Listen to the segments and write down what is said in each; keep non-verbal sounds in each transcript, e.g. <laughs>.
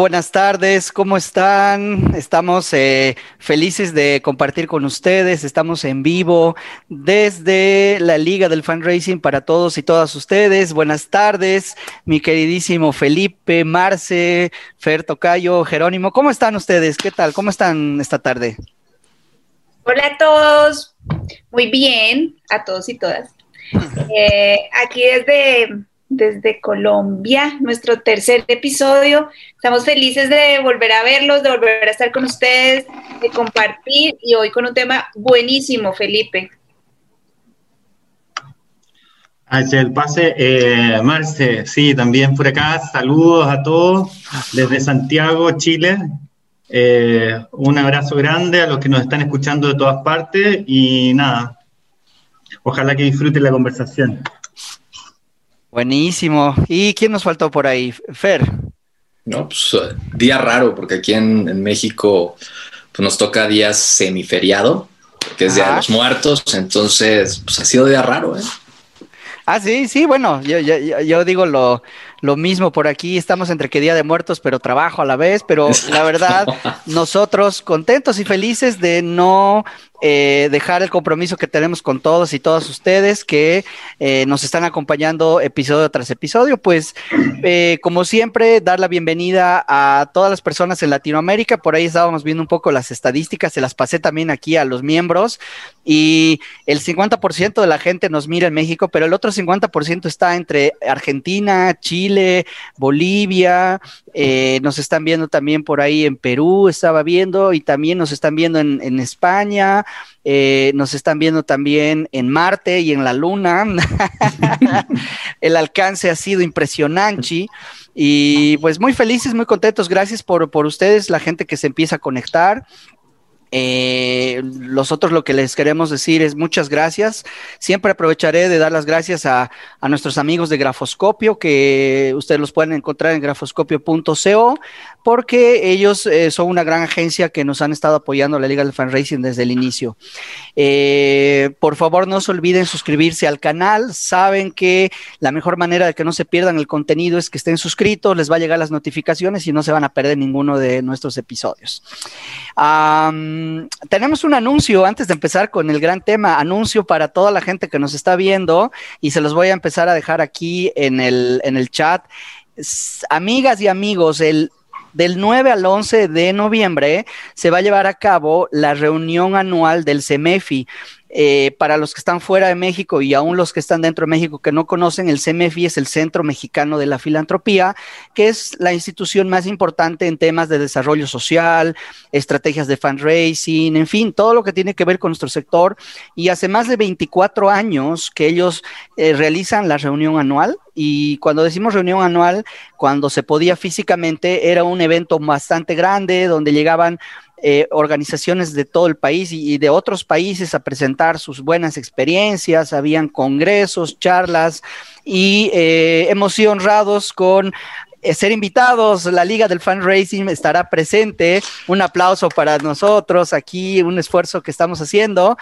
Buenas tardes, ¿cómo están? Estamos eh, felices de compartir con ustedes, estamos en vivo desde la Liga del Fundraising para todos y todas ustedes. Buenas tardes, mi queridísimo Felipe, Marce, Fer Tocayo, Jerónimo, ¿cómo están ustedes? ¿Qué tal? ¿Cómo están esta tarde? Hola a todos, muy bien, a todos y todas. <laughs> Eh, aquí desde desde Colombia, nuestro tercer episodio. Estamos felices de volver a verlos, de volver a estar con ustedes, de compartir y hoy con un tema buenísimo, Felipe. Hacia el pase, eh, Marce, sí, también por acá, saludos a todos desde Santiago, Chile. Eh, un abrazo grande a los que nos están escuchando de todas partes y nada, ojalá que disfruten la conversación. Buenísimo. ¿Y quién nos faltó por ahí? Fer. No, pues eh, día raro, porque aquí en, México pues, nos toca día semiferiado, que es Día de los Muertos, entonces pues ha sido día raro, ¿eh? Ah, sí, sí, bueno, yo, yo, yo digo lo, lo mismo por aquí, estamos entre que Día de Muertos, pero trabajo a la vez, pero la <laughs> verdad, nosotros contentos y felices de no eh, dejar el compromiso que tenemos con todos y todas ustedes que eh, nos están acompañando episodio tras episodio. Pues, eh, como siempre, dar la bienvenida a todas las personas en Latinoamérica. Por ahí estábamos viendo un poco las estadísticas, se las pasé también aquí a los miembros y el 50% de la gente nos mira en México, pero el otro 50% está entre Argentina, Chile, Bolivia, nos están viendo también por ahí en Perú, estaba viendo, y también nos están viendo en, en España, eh, nos están viendo también en Marte y en la Luna. <laughs> El alcance ha sido impresionante. Y pues muy felices, muy contentos. Gracias por, por ustedes, la gente que se empieza a conectar. Eh, nosotros lo que les queremos decir es muchas gracias. Siempre aprovecharé de dar las gracias a, nuestros amigos de Grafoscopio, que ustedes los pueden encontrar en grafoscopio.co, porque ellos eh, son una gran agencia que nos han estado apoyando la Liga del Fundraising desde el inicio. Eh, por favor, no se olviden suscribirse al canal. Saben que la mejor manera de que no se pierdan el contenido es que estén suscritos, les va a llegar las notificaciones y no se van a perder ninguno de nuestros episodios tenemos un anuncio antes de empezar con el gran tema, anuncio para toda la gente que nos está viendo y se los voy a empezar a dejar aquí en el, en el chat. amigas y amigos, el del 9 al 11 de noviembre se va a llevar a cabo la reunión anual del CEMEFI. Eh, para los que están fuera de México y aún los que están dentro de México que no conocen, el CMFI es el Centro Mexicano de la Filantropía, que es la institución más importante en temas de desarrollo social, estrategias de fundraising, en fin, todo lo que tiene que ver con nuestro sector. Y hace más de 24 años que ellos eh, realizan la reunión anual. Y cuando decimos reunión anual, cuando se podía físicamente, era un evento bastante grande donde llegaban eh, organizaciones de todo el país y, de otros países a presentar sus buenas experiencias, habían congresos, charlas y eh, hemos sido honrados con eh, ser invitados, la Liga del Fundraising estará presente. Un aplauso para nosotros aquí, un esfuerzo que estamos haciendo.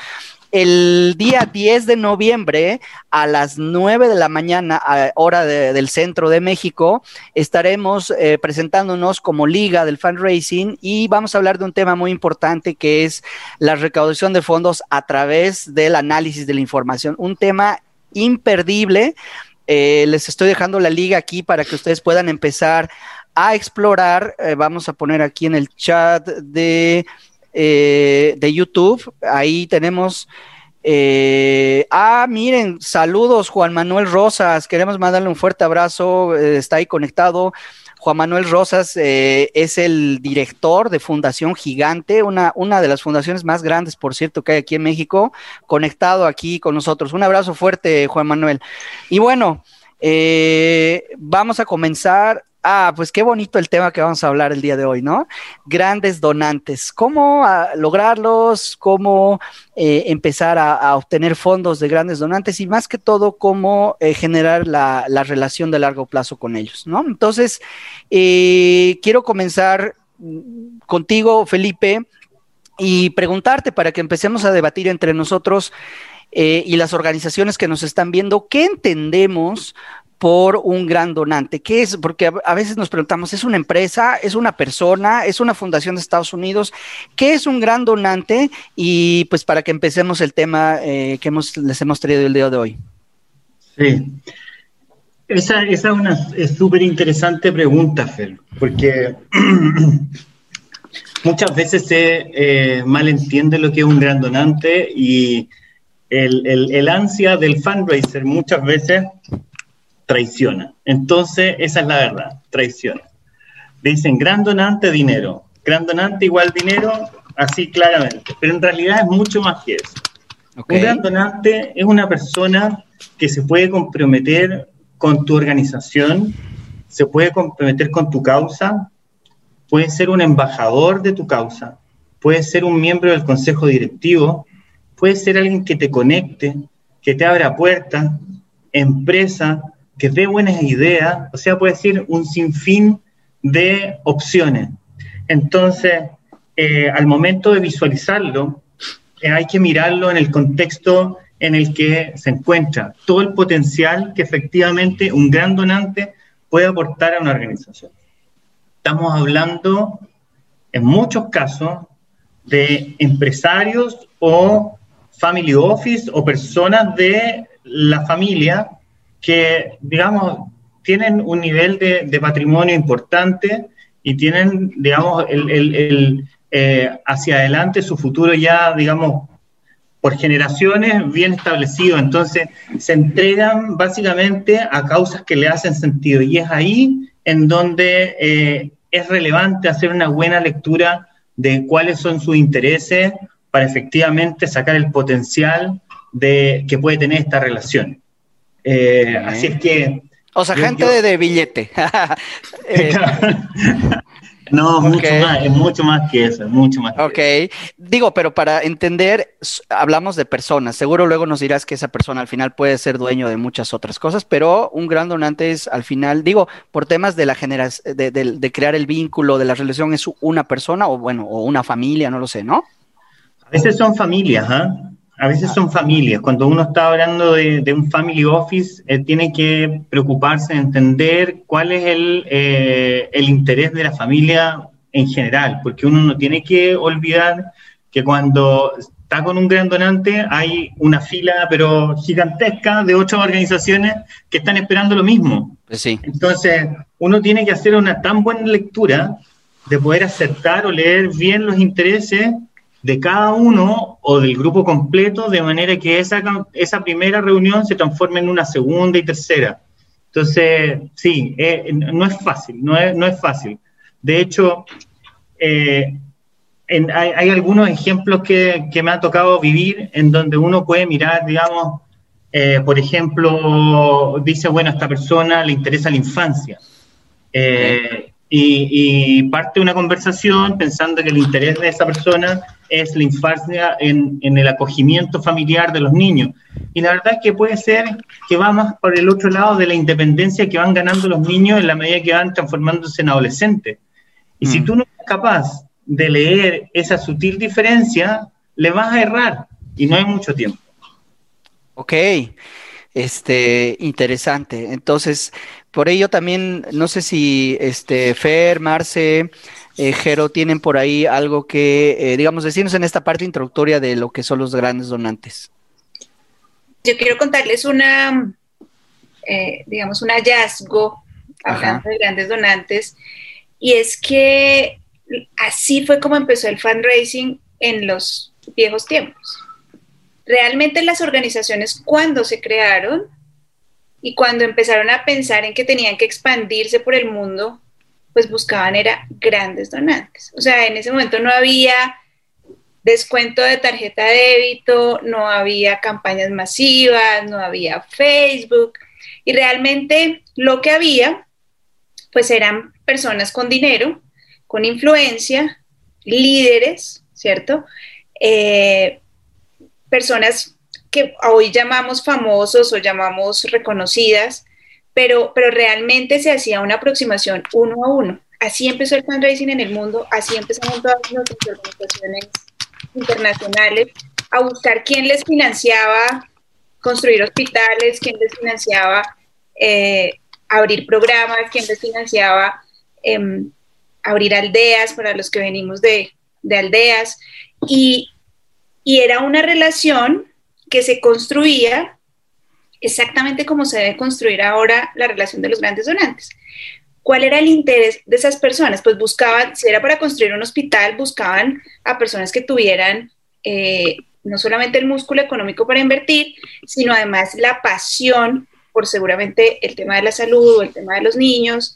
El día 10 de noviembre a las 9 de la mañana, hora del centro de México, estaremos eh, presentándonos como Liga del Fundraising y vamos a hablar de un tema muy importante que es la recaudación de fondos a través del análisis de la información. Un tema imperdible. Eh, les estoy dejando la liga aquí para que ustedes puedan empezar a explorar. Eh, vamos a poner aquí en el chat de eh, de YouTube. Ahí tenemos. Eh, ah, miren, saludos Juan Manuel Rosas. Queremos mandarle un fuerte abrazo. Eh, está ahí conectado. Juan Manuel Rosas es el director de Fundación Gigante, una, una de las fundaciones más grandes, por cierto, que hay aquí en México, conectado aquí con nosotros. Un abrazo fuerte, Juan Manuel. Y bueno, vamos a comenzar Ah, pues qué bonito el tema que vamos a hablar el día de hoy, ¿no? Grandes donantes. ¿Cómo ah, lograrlos? ¿Cómo eh, empezar a, obtener fondos de grandes donantes? Y más que todo, cómo eh, generar la, relación de largo plazo con ellos, ¿no? Entonces, eh, quiero comenzar mm, contigo, Felipe, y preguntarte para que empecemos a debatir entre nosotros y las organizaciones que nos están viendo, ¿qué entendemos por un gran donante? ¿Qué es? Porque a, veces nos preguntamos, ¿es una empresa? ¿Es una persona? ¿Es una fundación de Estados Unidos? ¿Qué es un gran donante? Y pues para que empecemos el tema eh, que hemos, les hemos traído el día de hoy. Sí. Esa, es una súper interesante pregunta, Fer, porque <clears throat> muchas veces se eh, malentiende lo que es un gran donante y el, el, ansia del fundraiser muchas veces traiciona. Entonces, esa es la verdad, traiciona. Dicen gran donante, dinero. Gran donante igual dinero, así claramente. Pero en realidad es mucho más que eso. Un gran donante es una persona que se puede comprometer con tu organización, se puede comprometer con tu causa, puede ser un embajador de tu causa, puede ser un miembro del consejo directivo, puede ser alguien que te conecte, que te abra puertas, empresa, que dé buenas ideas, o sea, puede ser un sinfín de opciones. Entonces, eh, al momento de visualizarlo, eh, hay que mirarlo en el contexto en el que se encuentra, todo el potencial que efectivamente un gran donante puede aportar a una organización. Estamos hablando, en muchos casos, de empresarios o family office o personas de la familia que, digamos, tienen un nivel de, patrimonio importante y tienen, digamos, el, eh, hacia adelante su futuro ya, digamos, por generaciones bien establecido. Entonces, se entregan básicamente a causas que le hacen sentido. Y es ahí en donde eh, es relevante hacer una buena lectura de cuáles son sus intereses para efectivamente sacar el potencial de, que puede tener esta relación. Eh, así es que... O sea, gente de billete. <laughs> Eh, <laughs> no, mucho más, es mucho más que eso, es mucho más. Ok, digo, pero para entender, hablamos de personas. Seguro luego nos dirás que esa persona al final puede ser dueño de muchas otras cosas, pero un gran donante es al final, digo, por temas de la generación, de, crear el vínculo, de la relación, es una persona o bueno, o una familia, no lo sé, ¿no? A veces son familias, ¿ah? A veces son familias. Cuando uno está hablando de, un family office, eh, tiene que preocuparse de entender cuál es el, eh, el interés de la familia en general, porque uno no tiene que olvidar que cuando está con un gran donante hay una fila, pero gigantesca, de ocho organizaciones que están esperando lo mismo. Pues sí. Entonces, uno tiene que hacer una tan buena lectura de poder aceptar o leer bien los intereses de cada uno o del grupo completo, de manera que esa, esa primera reunión se transforme en una segunda y tercera. Entonces, sí, eh, no es fácil, no es, no es fácil. De hecho, eh, hay, algunos ejemplos que, que, me ha tocado vivir en donde uno puede mirar, digamos, eh, por ejemplo, dice, bueno, a esta persona le interesa la infancia. Y, y, parte una conversación pensando que el interés de esa persona es la infancia en, en, el acogimiento familiar de los niños. Y la verdad es que puede ser que va más por el otro lado de la independencia que van ganando los niños en la medida que van transformándose en adolescentes. Y si mm. tú no eres capaz de leer esa sutil diferencia, le vas a errar y no hay mucho tiempo. Ok, este, interesante. Entonces, por ello también, no sé si este, Fer, Marce, eh, Jero tienen por ahí algo que, eh, digamos, decirnos en esta parte introductoria de lo que son los grandes donantes. Yo quiero contarles una, eh, digamos, un hallazgo hablando de grandes donantes, y es que así fue como empezó el fundraising en los viejos tiempos. Realmente las organizaciones cuando se crearon y cuando empezaron a pensar en que tenían que expandirse por el mundo, pues buscaban era grandes donantes. O sea, en ese momento no había descuento de tarjeta de débito, no había campañas masivas, no había Facebook y realmente lo que había pues eran personas con dinero, con influencia, líderes, ¿cierto? Eh, personas que hoy llamamos famosos o llamamos reconocidas, pero, pero realmente se hacía una aproximación uno a uno. Así empezó el fundraising en el mundo, así empezaron todas las organizaciones internacionales a buscar quién les financiaba construir hospitales, quién les financiaba eh, abrir programas, quién les financiaba em, abrir aldeas para los que venimos de, aldeas. Y, y era una relación que se construía exactamente como se debe construir ahora la relación de los grandes donantes. ¿Cuál era el interés de esas personas? Pues buscaban, si era para construir un hospital, buscaban a personas que tuvieran eh, no solamente el músculo económico para invertir, sino además la pasión por seguramente el tema de la salud o el tema de los niños,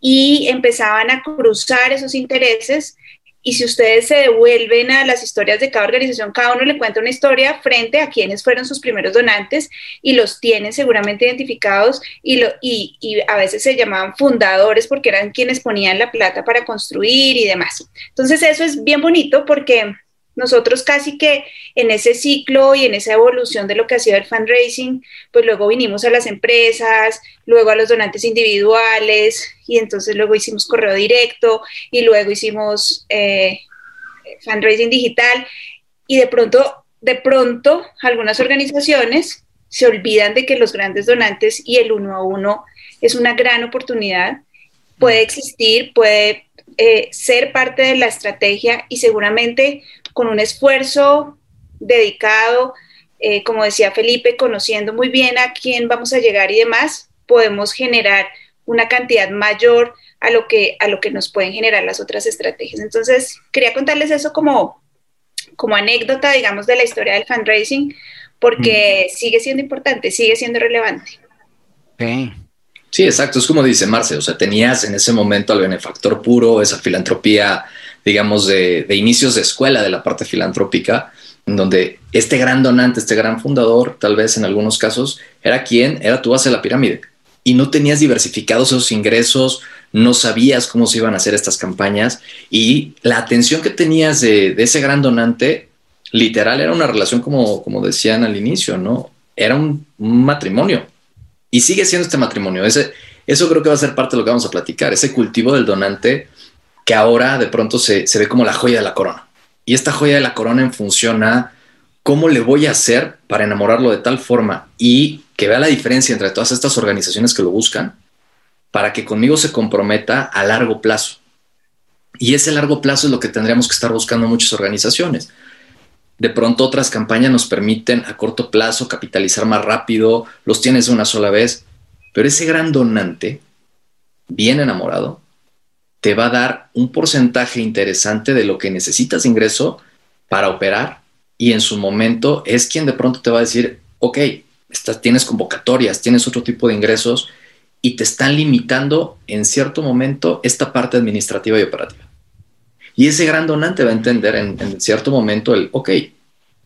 y empezaban a cruzar esos intereses. Y si ustedes se devuelven a las historias de cada organización, cada uno le cuenta una historia frente a quienes fueron sus primeros donantes y los tienen seguramente identificados y, lo, y, a veces se llamaban fundadores porque eran quienes ponían la plata para construir y demás. Entonces eso es bien bonito porque nosotros casi que en ese ciclo y en esa evolución de lo que ha sido el fundraising, pues luego vinimos a las empresas, luego a los donantes individuales y entonces luego hicimos correo directo y luego hicimos eh, fundraising digital y de pronto, de pronto algunas organizaciones se olvidan de que los grandes donantes y el uno a uno es una gran oportunidad, puede existir, puede eh, ser parte de la estrategia y seguramente con un esfuerzo dedicado, eh, como decía Felipe, conociendo muy bien a quién vamos a llegar y demás, podemos generar una cantidad mayor a lo que, a lo que nos pueden generar las otras estrategias. Entonces, quería contarles eso como, como anécdota, digamos, de la historia del fundraising, porque mm. sigue siendo importante, sigue siendo relevante. Sí, exacto, es como dice Marce, o sea, tenías en ese momento al benefactor puro, esa filantropía digamos, de, inicios de escuela de la parte filantrópica, en donde este gran donante, este gran fundador, tal vez en algunos casos, era quien era tu base de la pirámide. Y no tenías diversificados esos ingresos, no sabías cómo se iban a hacer estas campañas y la atención que tenías de, ese gran donante, literal, era una relación como, como decían al inicio, ¿no? Era un, matrimonio. Y sigue siendo este matrimonio. Ese, eso creo que va a ser parte de lo que vamos a platicar. Ese cultivo del donante que ahora de pronto se, ve como la joya de la corona. Y esta joya de la corona en función cómo le voy a hacer para enamorarlo de tal forma y que vea la diferencia entre todas estas organizaciones que lo buscan para que conmigo se comprometa a largo plazo. Y ese largo plazo es lo que tendríamos que estar buscando muchas organizaciones. De pronto otras campañas nos permiten a corto plazo capitalizar más rápido, los tienes una sola vez, pero ese gran donante, bien enamorado, te va a dar un porcentaje interesante de lo que necesitas de ingreso para operar y en su momento es quien de pronto te va a decir, ok, estás, tienes convocatorias, tienes otro tipo de ingresos y te están limitando en cierto momento esta parte administrativa y operativa. Y ese gran donante va a entender en, cierto momento el, ok,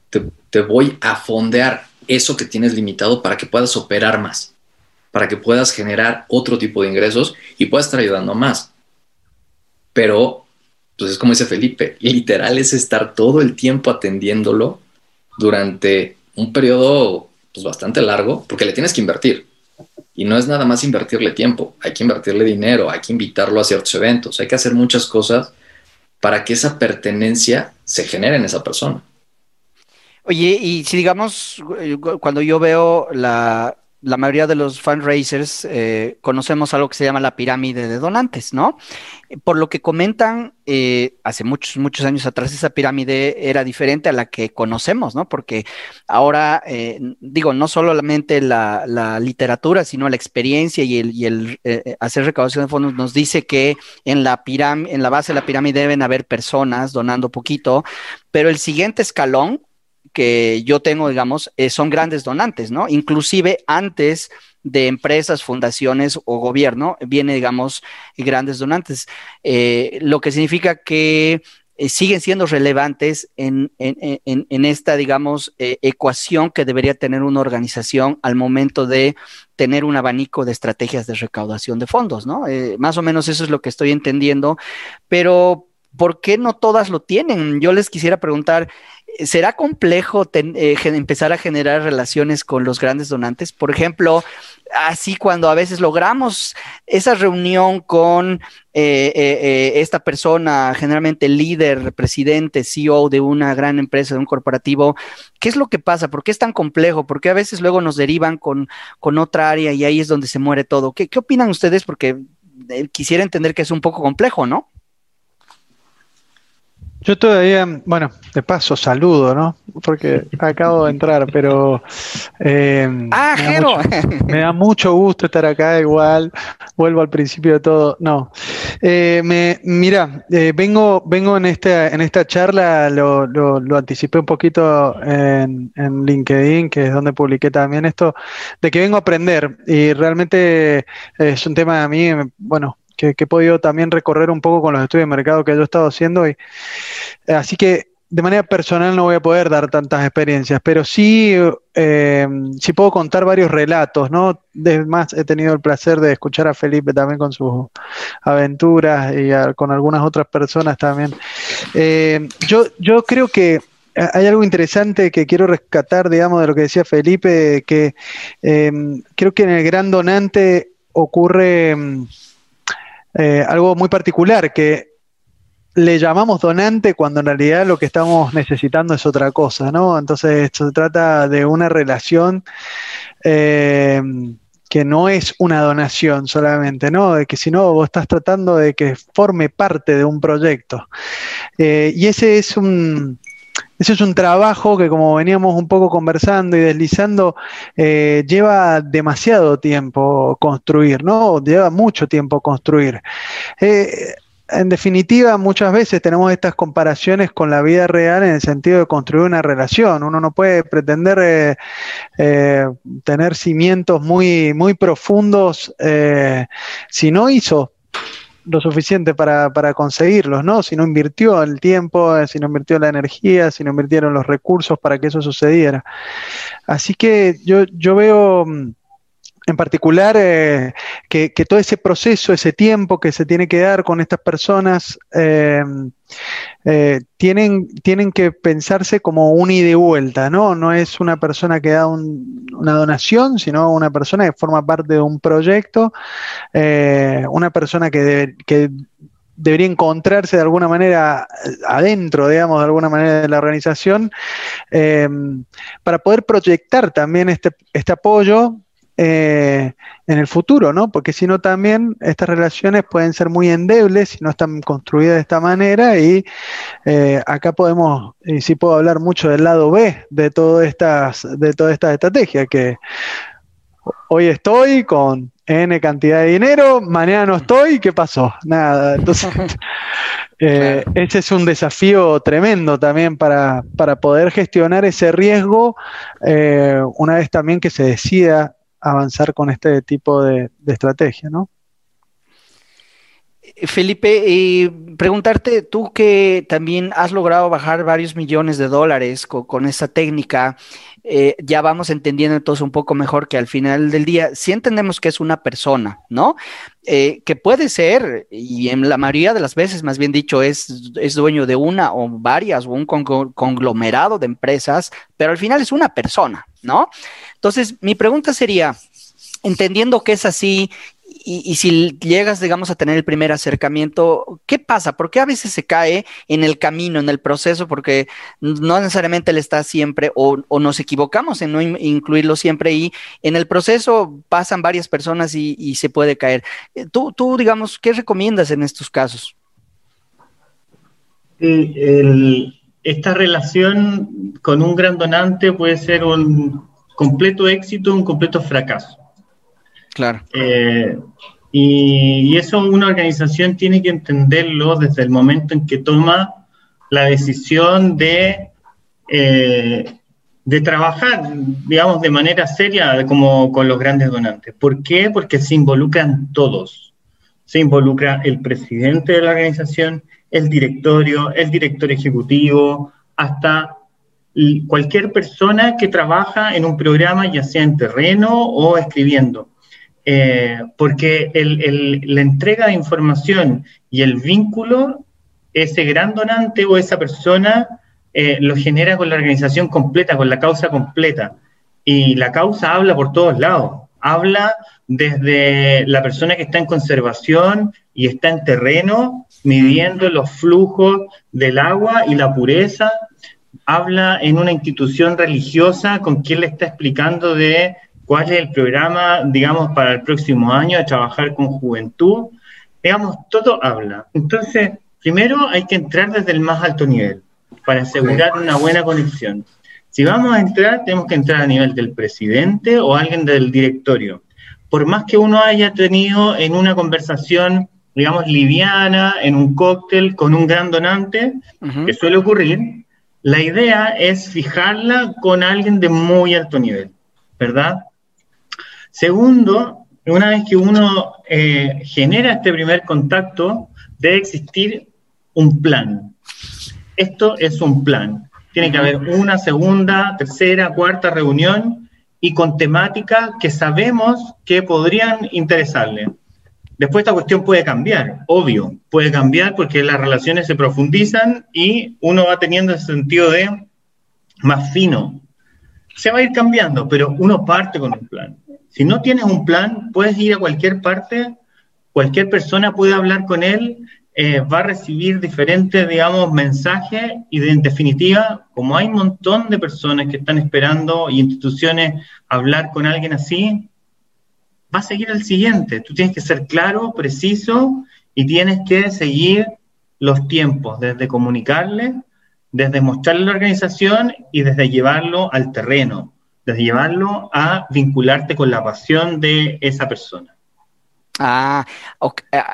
te, te voy a fondear eso que tienes limitado para que puedas operar más, para que puedas generar otro tipo de ingresos y puedas estar ayudando más pero pues es como dice Felipe, literal es estar todo el tiempo atendiéndolo durante un periodo pues, bastante largo, porque le tienes que invertir. Y no es nada más invertirle tiempo, hay que invertirle dinero, hay que invitarlo a ciertos eventos, hay que hacer muchas cosas para que esa pertenencia se genere en esa persona. Oye, y si digamos, eh, cuando yo veo la, la mayoría de los fundraisers eh, conocemos algo que se llama la pirámide de donantes, ¿no? Por lo que comentan, eh, hace muchos, muchos años atrás esa pirámide era diferente a la que conocemos, ¿no? Porque ahora, eh, digo, no solamente la, literatura, sino la experiencia y el, el hacer recaudación de fondos nos dice que en la, en la base de la pirámide deben haber personas donando poquito, pero el siguiente escalón que yo tengo, digamos, eh, son grandes donantes, ¿no? Inclusive antes de empresas, fundaciones o gobierno, viene, digamos, grandes donantes, eh, lo que significa que eh, siguen siendo relevantes en, esta, digamos, ecuación que debería tener una organización al momento de tener un abanico de estrategias de recaudación de fondos, ¿no? más o menos eso es lo que estoy entendiendo, pero ¿por qué no todas lo tienen? Yo les quisiera preguntar, ¿será complejo eh, empezar a generar relaciones con los grandes donantes? Por ejemplo, así cuando a veces logramos esa reunión con eh, eh, esta persona, generalmente líder, presidente, CEO de una gran empresa, de un corporativo, ¿qué es lo que pasa? ¿Por qué es tan complejo? ¿Por qué a veces luego nos derivan con, con otra área y ahí es donde se muere todo? ¿Qué, qué opinan ustedes? Porque quisiera entender que es un poco complejo, ¿no? Yo todavía, bueno, de paso saludo, ¿no? Porque acabo de entrar, pero... Eh, ah, me da, mucho, me da, mucho, gusto estar acá igual. Vuelvo al principio de todo. No. Eh, me, mira, eh, vengo, vengo en, esta, en esta charla, lo, lo, anticipé un poquito en, en, LinkedIn, que es donde publiqué también esto, de que vengo a aprender. Y realmente es un tema a mí, bueno, que, he podido también recorrer un poco con los estudios de mercado que yo he estado haciendo. Y, eh, así que de manera personal no voy a poder dar tantas experiencias, pero sí, eh, sí puedo contar varios relatos, ¿no? Además, he tenido el placer de escuchar a Felipe también con sus aventuras y con algunas otras personas también. Eh, yo, yo creo que hay algo interesante que quiero rescatar, digamos, de lo que decía Felipe, que creo que en el gran donante ocurre eh, algo muy particular, que le llamamos donante cuando en realidad lo que estamos necesitando es otra cosa, ¿no? Entonces se trata de una relación eh, que no es una donación solamente, ¿no? De que si no, vos estás tratando de que forme parte de un proyecto. Eh, y ese es un, ese es un trabajo que, como veníamos un poco conversando y deslizando, eh, lleva demasiado tiempo construir, ¿no? Lleva mucho tiempo construir. Eh, en definitiva, muchas veces tenemos estas comparaciones con la vida real en el sentido de construir una relación. Uno no puede pretender eh, tener cimientos muy, muy profundos si no hizo lo suficiente para, para, conseguirlos, ¿no? Si no invirtió el tiempo, eh, si no invirtió la energía, si no invirtieron los recursos para que eso sucediera. Así que yo, yo veo mm, en particular eh, que, todo ese proceso, ese tiempo que se tiene que dar con estas personas, eh, eh, tienen, tienen que pensarse como un ida y vuelta, ¿no? No es una persona que da una donación, sino una persona que forma parte de un proyecto, una persona que, que debería encontrarse de alguna manera adentro, digamos, de alguna manera de la organización, para poder proyectar también este, este apoyo eh, en el futuro, ¿no? Porque si no también estas relaciones pueden ser muy endebles si no están construidas de esta manera y eh, acá podemos, y sí puedo hablar mucho del lado B de todas estas, de todas estas estrategias, que hoy estoy con N cantidad de dinero, mañana no estoy, ¿qué pasó? Nada, entonces... <laughs> <laughs> Eh, ese es un desafío tremendo también para, para poder gestionar ese riesgo una vez también que se decida avanzar con este tipo de, estrategia, ¿no? Felipe, eh, preguntarte, tú que también has logrado bajar varios millones de dólares con, esta técnica, eh, ya vamos entendiendo entonces un poco mejor que al final del día, si entendemos que es una persona, ¿no? Eh, que puede ser, y en la mayoría de las veces, más bien dicho, es, es dueño de una o varias o un conglomerado de empresas, pero al final es una persona, ¿no? Entonces, mi pregunta sería, entendiendo que es así y, si llegas, digamos, a tener el primer acercamiento, ¿qué pasa? ¿Por qué a veces se cae en el camino, en el proceso? Porque no necesariamente le está siempre, o, nos equivocamos en no incluirlo siempre y en el proceso pasan varias personas y, se puede caer. Eh, tú, tú, digamos, ¿qué recomiendas en estos casos? esta relación con un gran donante puede ser un completo éxito, un completo fracaso. Claro. Eh, y, eso una organización tiene que entenderlo desde el momento en que toma la decisión de, eh, de trabajar, digamos, de manera seria como con los grandes donantes. ¿Por qué? Porque se involucran todos. Se involucra el presidente de la organización, el directorio, el director ejecutivo, hasta cualquier persona que trabaja en un programa, ya sea en terreno o escribiendo. Eh, porque la entrega de información y el vínculo, ese gran donante o esa persona eh, lo genera con la organización completa, con la causa completa. Y la causa habla por todos lados. Habla desde la persona que está en conservación y está en terreno, midiendo los flujos del agua y la pureza. Habla en una institución religiosa con quien le está explicando de cuál es el programa, digamos, para el próximo año de trabajar con juventud. Digamos, todo habla. Entonces, primero hay que entrar desde el más alto nivel para asegurar una buena conexión. Si vamos a entrar, tenemos que entrar a nivel del presidente o alguien del directorio. Por más que uno haya tenido en una conversación, digamos, liviana, en un cóctel con un gran donante, que suele ocurrir, la idea es fijarla con alguien de muy alto nivel, ¿verdad? Segundo, una vez que uno eh, genera este primer contacto, debe existir un plan. Esto es un plan. Tiene que haber una segunda, tercera, cuarta reunión y con temáticas que sabemos que podrían interesarle. Después esta cuestión puede cambiar, obvio, puede cambiar porque las relaciones se profundizan y uno va teniendo ese sentido de más fino. Se va a ir cambiando, pero uno parte con un plan. Si no tienes un plan, puedes ir a cualquier parte, cualquier persona puede hablar con él, eh, va a recibir diferentes, digamos, mensajes y en definitiva, como hay un montón de personas que están esperando y instituciones hablar con alguien así, va a seguir el siguiente. Tú tienes que ser claro, preciso y tienes que seguir los tiempos, desde comunicarle, desde mostrarle la organización y desde llevarlo al terreno de llevarlo a vincularte con la pasión de esa persona. Ah,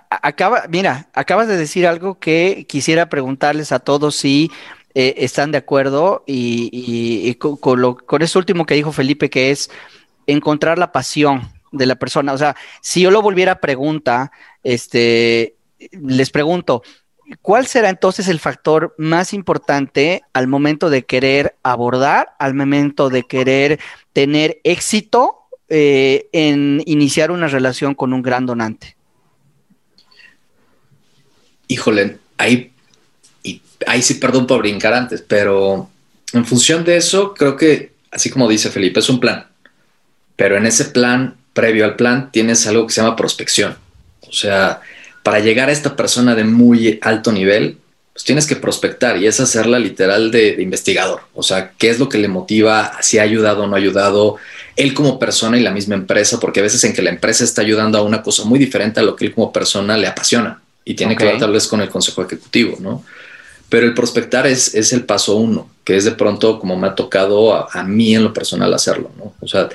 acaba, mira, acabas de decir algo que quisiera preguntarles a todos si eh, están de acuerdo y, con, lo, con eso último que dijo Felipe, que es encontrar la pasión de la persona. O sea, si yo lo volviera a pregunta, este, les pregunto, ¿Cuál será entonces el factor más importante al momento de querer abordar, al momento de querer tener éxito eh, en iniciar una relación con un gran donante? Híjole, ahí, ahí sí perdón por brincar antes, pero en función de eso, creo que, así como dice Felipe, es un plan. Pero en ese plan, previo al plan, tienes algo que se llama prospección. O sea, para llegar a esta persona de muy alto nivel, pues tienes que prospectar y es hacerla literal de, investigador. O sea, qué es lo que le motiva, si ha ayudado o no ha ayudado, él como persona y la misma empresa, porque a veces en que la empresa está ayudando a una cosa muy diferente a lo que él como persona le apasiona y tiene que ver tal vez con el consejo ejecutivo, ¿no? Pero el prospectar es, es el paso uno, que es de pronto como me ha tocado a, a mí en lo personal hacerlo, ¿no? O sea,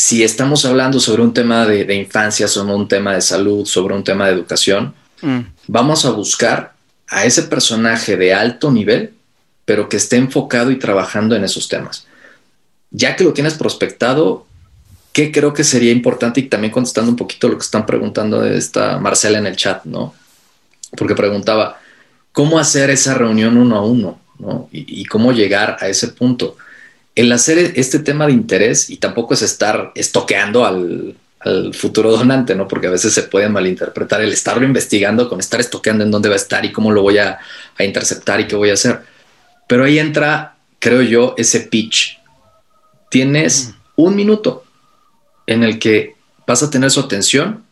si estamos hablando sobre un tema de, infancia, sobre un tema de salud, sobre un tema de educación, mm. vamos a buscar a ese personaje de alto nivel, pero que esté enfocado y trabajando en esos temas. Ya que lo tienes prospectado, ¿qué creo que sería importante? Y también contestando un poquito lo que están preguntando de esta Marcela en el chat, ¿no? Porque preguntaba, ¿cómo hacer esa reunión uno a uno? ¿no? y cómo llegar a ese punto el hacer este tema de interés y tampoco es estar estoqueando al, futuro donante, ¿no? Porque a veces se puede malinterpretar el estarlo investigando con estar estoqueando en dónde va a estar y cómo lo voy a, interceptar y qué voy a hacer. Pero ahí entra, creo yo, ese pitch. Tienes un minuto en el que vas a tener su atención,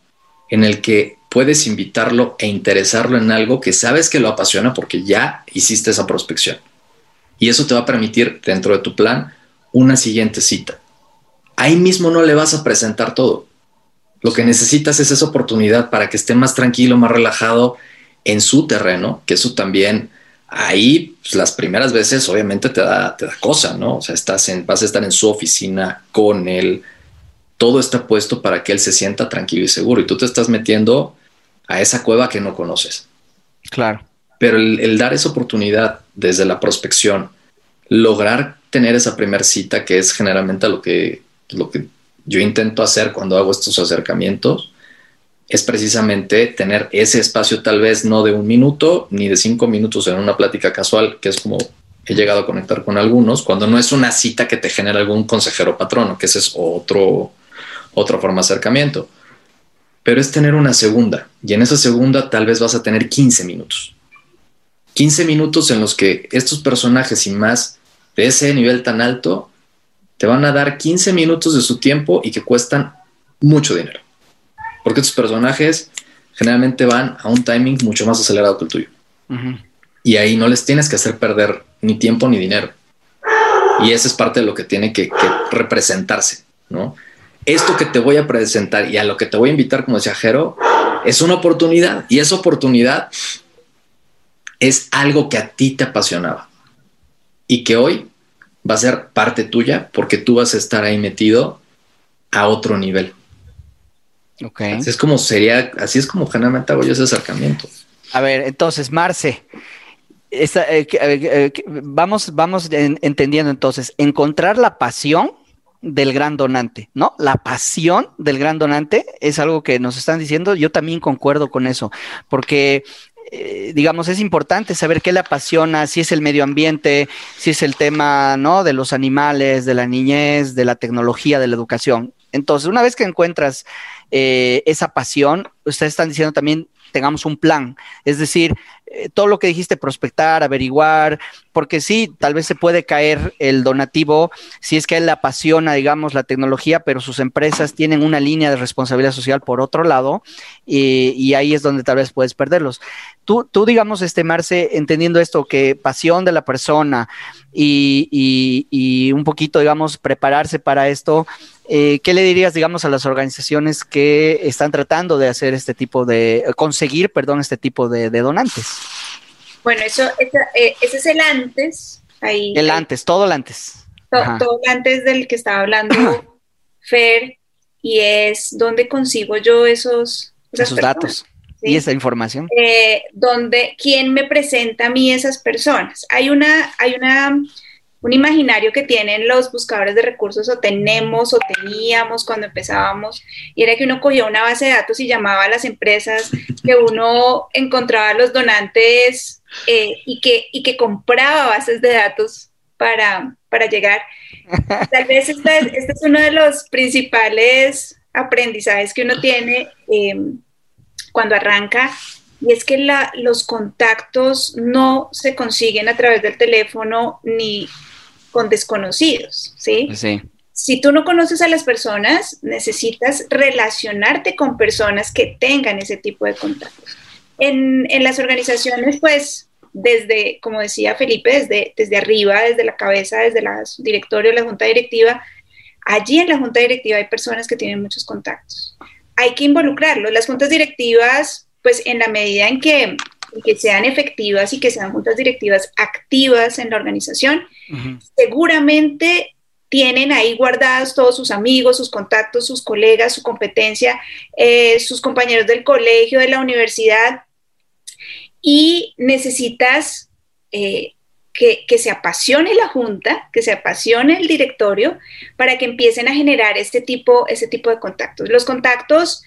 en el que puedes invitarlo e interesarlo en algo que sabes que lo apasiona porque ya hiciste esa prospección. Y eso te va a permitir, dentro de tu plan, una siguiente cita. Ahí mismo no le vas a presentar todo. Lo que necesitas es esa oportunidad para que esté más tranquilo, más relajado en su terreno, que eso también ahí pues, las primeras veces obviamente te da, te da cosa, ¿no? O sea, estás en, vas a estar en su oficina con él, todo está puesto para que él se sienta tranquilo y seguro y tú te estás metiendo a esa cueva que no conoces. Claro. Pero el, dar esa oportunidad desde la prospección, lograr tener esa primera cita, que es generalmente lo que, lo que yo intento hacer cuando hago estos acercamientos, es precisamente tener ese espacio tal vez no de un minuto ni de cinco minutos en una plática casual, que es como he llegado a conectar con algunos, cuando no es una cita que te genera algún consejero patrono, que ese es otro, otra forma de acercamiento. Pero es tener una segunda, y en esa segunda tal vez vas a tener 15 minutos 15 minutos en los que estos personajes y más de ese nivel tan alto te van a dar 15 minutos de su tiempo y que cuestan mucho dinero. Porque estos personajes generalmente van a un timing mucho más acelerado que el tuyo. Y ahí no les tienes que hacer perder ni tiempo ni dinero. Y esa es parte de lo que tiene que, representarse, ¿no? Esto que te voy a presentar y a lo que te voy a invitar, como decía Jero, es una oportunidad. Y esa oportunidad es algo que a ti te apasionaba y que hoy va a ser parte tuya porque tú vas a estar ahí metido a otro nivel. Ok. Así es como sería, así es como generalmente hago yo ese acercamiento. A ver, entonces, Marce, eh, eh, eh, vamos, vamos entendiendo entonces, encontrar la pasión del gran donante, ¿no? La pasión del gran donante es algo que nos están diciendo, yo también concuerdo con eso, porque digamos, es importante saber qué le apasiona, si es el medio ambiente, si es el tema, ¿no? De los animales, de la niñez, de la tecnología, de la educación. Entonces, una vez que encuentras esa pasión, ustedes están diciendo también, tengamos un plan, es decir, eh, todo lo que dijiste, prospectar, averiguar, porque sí, tal vez se puede caer el donativo si es que él le apasiona, digamos, la tecnología, pero sus empresas tienen una línea de responsabilidad social por otro lado, y, ahí es donde tal vez puedes perderlos. Tú, tú, digamos, este Marce, entendiendo esto, que pasión de la persona y, y un poquito, digamos, prepararse para esto, eh, ¿Qué le dirías, digamos, a las organizaciones que están tratando de hacer este tipo de, conseguir, perdón, este tipo de, donantes? Bueno, eso, eh, ese es el antes. Ahí, el antes, todo el antes. todo el antes del que estaba hablando <clears throat> Fer, y es dónde consigo yo esos, esos datos. Y esa información. Eh, donde, ¿Quién me presenta a mí esas personas? Hay una, hay una un imaginario que tienen los buscadores de recursos o tenemos o teníamos cuando empezábamos, y era que uno cogía una base de datos y llamaba a las empresas, que uno encontraba los donantes eh, y, que, y que compraba bases de datos para, para llegar. <laughs> Tal vez este, este, es uno de los principales aprendizajes que uno tiene eh, cuando arranca y es que la, los contactos no se consiguen a través del teléfono ni con desconocidos, ¿sí? Sí. Si tú no conoces a las personas, necesitas relacionarte con personas que tengan ese tipo de contactos. En, las organizaciones, pues, desde, como decía Felipe, desde, desde arriba, desde la cabeza, desde el directorio, la junta directiva, allí en la junta directiva hay personas que tienen muchos contactos. Hay que involucrarlos. Las juntas directivas, pues, en la medida en que que sean efectivas y que sean juntas directivas activas en la organización, seguramente tienen ahí guardados todos sus amigos, sus contactos, sus colegas, su competencia, eh, sus compañeros del colegio, de la universidad, y necesitas eh, que, que, se apasione la junta, que se apasione el directorio, para que empiecen a generar este tipo, este tipo de contactos. Los contactos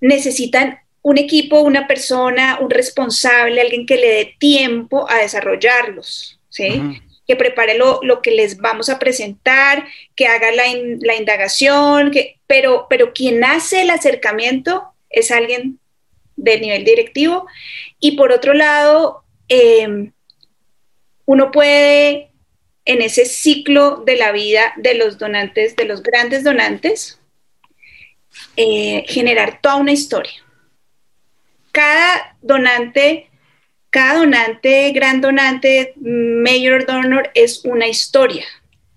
necesitan un equipo, una persona, un responsable, alguien que le dé tiempo a desarrollarlos, ¿sí? Que prepare lo, que les vamos a presentar, que haga la, indagación, que, pero, pero quien hace el acercamiento es alguien de nivel directivo. Y por otro lado, em, uno puede, en ese ciclo de la vida de los donantes, de los grandes donantes, eh, generar toda una historia cada donante, cada donante, gran donante, mayor donor es una historia.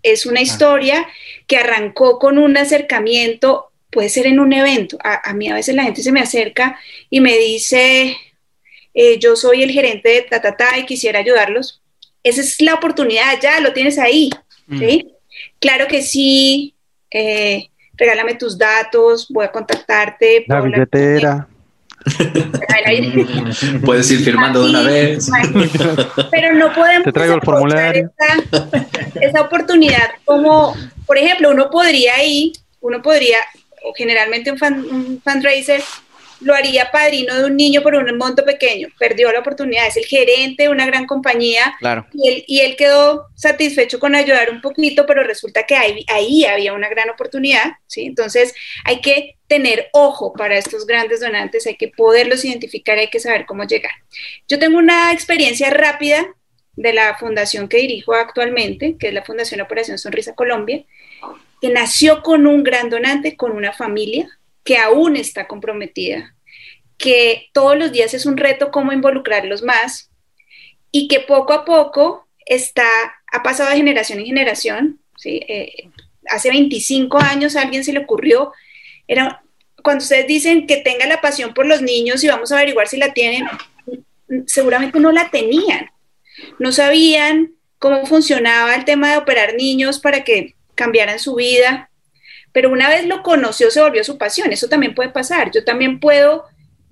Es una historia que arrancó con un acercamiento, puede ser en un evento. A, mí a veces la gente se me acerca y me dice, eh, yo soy el gerente de Tatata y quisiera ayudarlos. Esa es la oportunidad, ya lo tienes ahí. Mm. Claro que sí, eh, regálame tus datos, voy a contactarte. La billetera. <laughs> Puedes ir firmando de una vez. Pero no podemos. Te traigo el formulario. Esa, oportunidad, como por ejemplo, uno podría ir, uno podría, o generalmente un, fundraiser, lo haría padrino de un niño por un monto pequeño, perdió la oportunidad, es el gerente de una gran compañía claro. y, él, y él quedó satisfecho con ayudar un poquito, pero resulta que ahí, ahí había una gran oportunidad, ¿sí? Entonces hay que tener ojo para estos grandes donantes, hay que poderlos identificar, hay que saber cómo llegar. Yo tengo una experiencia rápida de la fundación que dirijo actualmente, que es la Fundación Operación Sonrisa Colombia, que nació con un gran donante, con una familia que aún está comprometida, que todos los días es un reto cómo involucrarlos más y que poco a poco está, ha pasado de generación en generación. ¿sí? Eh, hace 25 años a alguien se le ocurrió, era, cuando ustedes dicen que tenga la pasión por los niños y vamos a averiguar si la tienen, seguramente no la tenían, no sabían cómo funcionaba el tema de operar niños para que cambiaran su vida, pero una vez lo conoció se volvió su pasión, eso también puede pasar, yo también puedo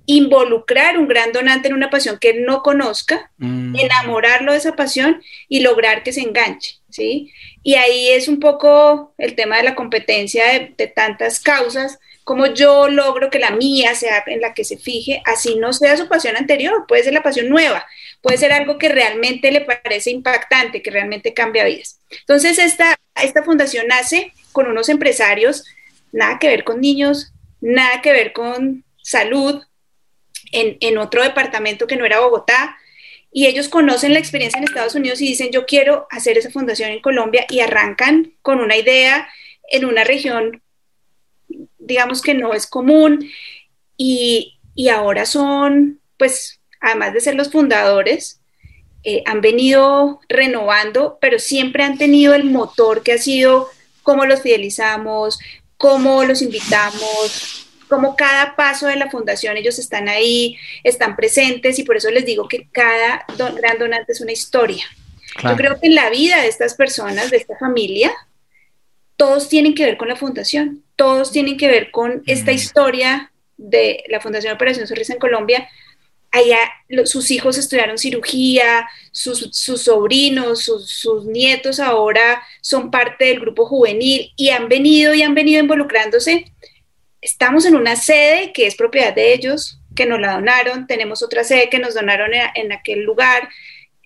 involucrar un gran donante en una pasión que él no conozca, mm. enamorarlo de esa pasión y lograr que se enganche, ¿sí? Y ahí es un poco el tema de la competencia de, de tantas causas, como yo logro que la mía sea en la que se fije, así no sea su pasión anterior, puede ser la pasión nueva, puede ser algo que realmente le parece impactante, que realmente cambia vidas. Entonces, esta, esta fundación nace con unos empresarios, nada que ver con niños, nada que ver con salud, en, en otro departamento que no era Bogotá, y ellos conocen la experiencia en Estados Unidos y dicen, yo quiero hacer esa fundación en Colombia, y arrancan con una idea en una región, digamos que no es común, y, y ahora son, pues, además de ser los fundadores, eh, han venido renovando, pero siempre han tenido el motor que ha sido cómo los fidelizamos, cómo los invitamos, como cada paso de la fundación ellos están ahí, están presentes y por eso les digo que cada gran donante es una historia. Yo creo que en la vida de estas personas, de esta familia, todos tienen que ver con la fundación, todos tienen que ver con esta historia de la Fundación Operación Sonrisa en Colombia. Allá sus hijos estudiaron cirugía, sus, sobrinos, sus, sus, nietos ahora son parte del grupo juvenil y han venido y han venido involucrándose. Estamos en una sede que es propiedad de ellos, que nos la donaron, tenemos otra sede que nos donaron en, aquel lugar,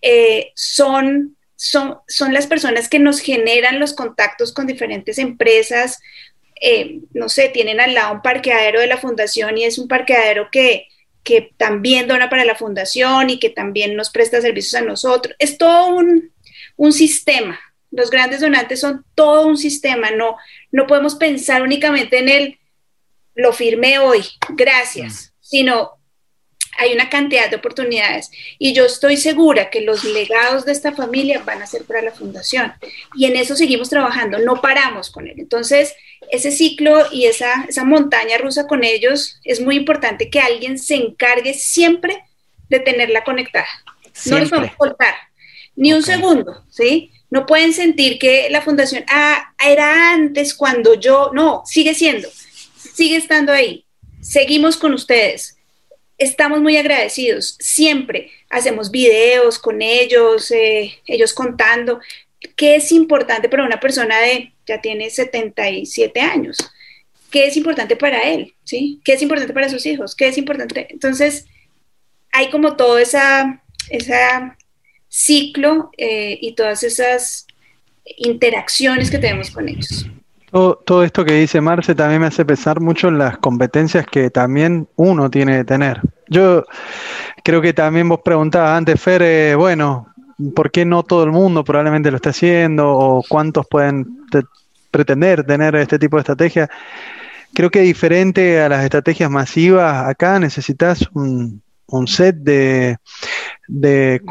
eh, son, son, son las personas que nos generan los contactos con diferentes empresas, eh, no sé, tienen al lado un parqueadero de la fundación y es un parqueadero que, que también dona para la fundación y que también nos presta servicios a nosotros. Es todo un, un sistema. Los grandes donantes son todo un sistema, no, no podemos pensar únicamente en el lo firmé hoy, gracias, mm. sino hay una cantidad de oportunidades y yo estoy segura que los legados de esta familia van a ser para la fundación y en eso seguimos trabajando, no paramos con él. Entonces, ese ciclo y esa, esa montaña rusa con ellos es muy importante que alguien se encargue siempre de tenerla conectada. No les podemos soltar ni un segundo, ¿sí? No pueden sentir que la fundación, ah, era antes cuando yo, no, sigue siendo sigue estando ahí. Seguimos con ustedes. Estamos muy agradecidos. Siempre hacemos videos con ellos, eh, ellos contando qué es importante para una persona de, ya tiene 77 años, qué es importante para él, ¿sí? ¿Qué es importante para sus hijos? ¿Qué es importante? Entonces, hay como todo esa, esa ciclo eh, y todas esas interacciones que tenemos con ellos. Todo, esto que dice Marce también me hace pensar mucho en las competencias que también uno tiene que tener. Yo creo que también vos preguntabas antes, Fer, eh, bueno, ¿por qué no todo el mundo probablemente lo está haciendo o cuántos pueden pretender tener este tipo de estrategia? Creo que diferente a las estrategias masivas, acá necesitas un, set de, de,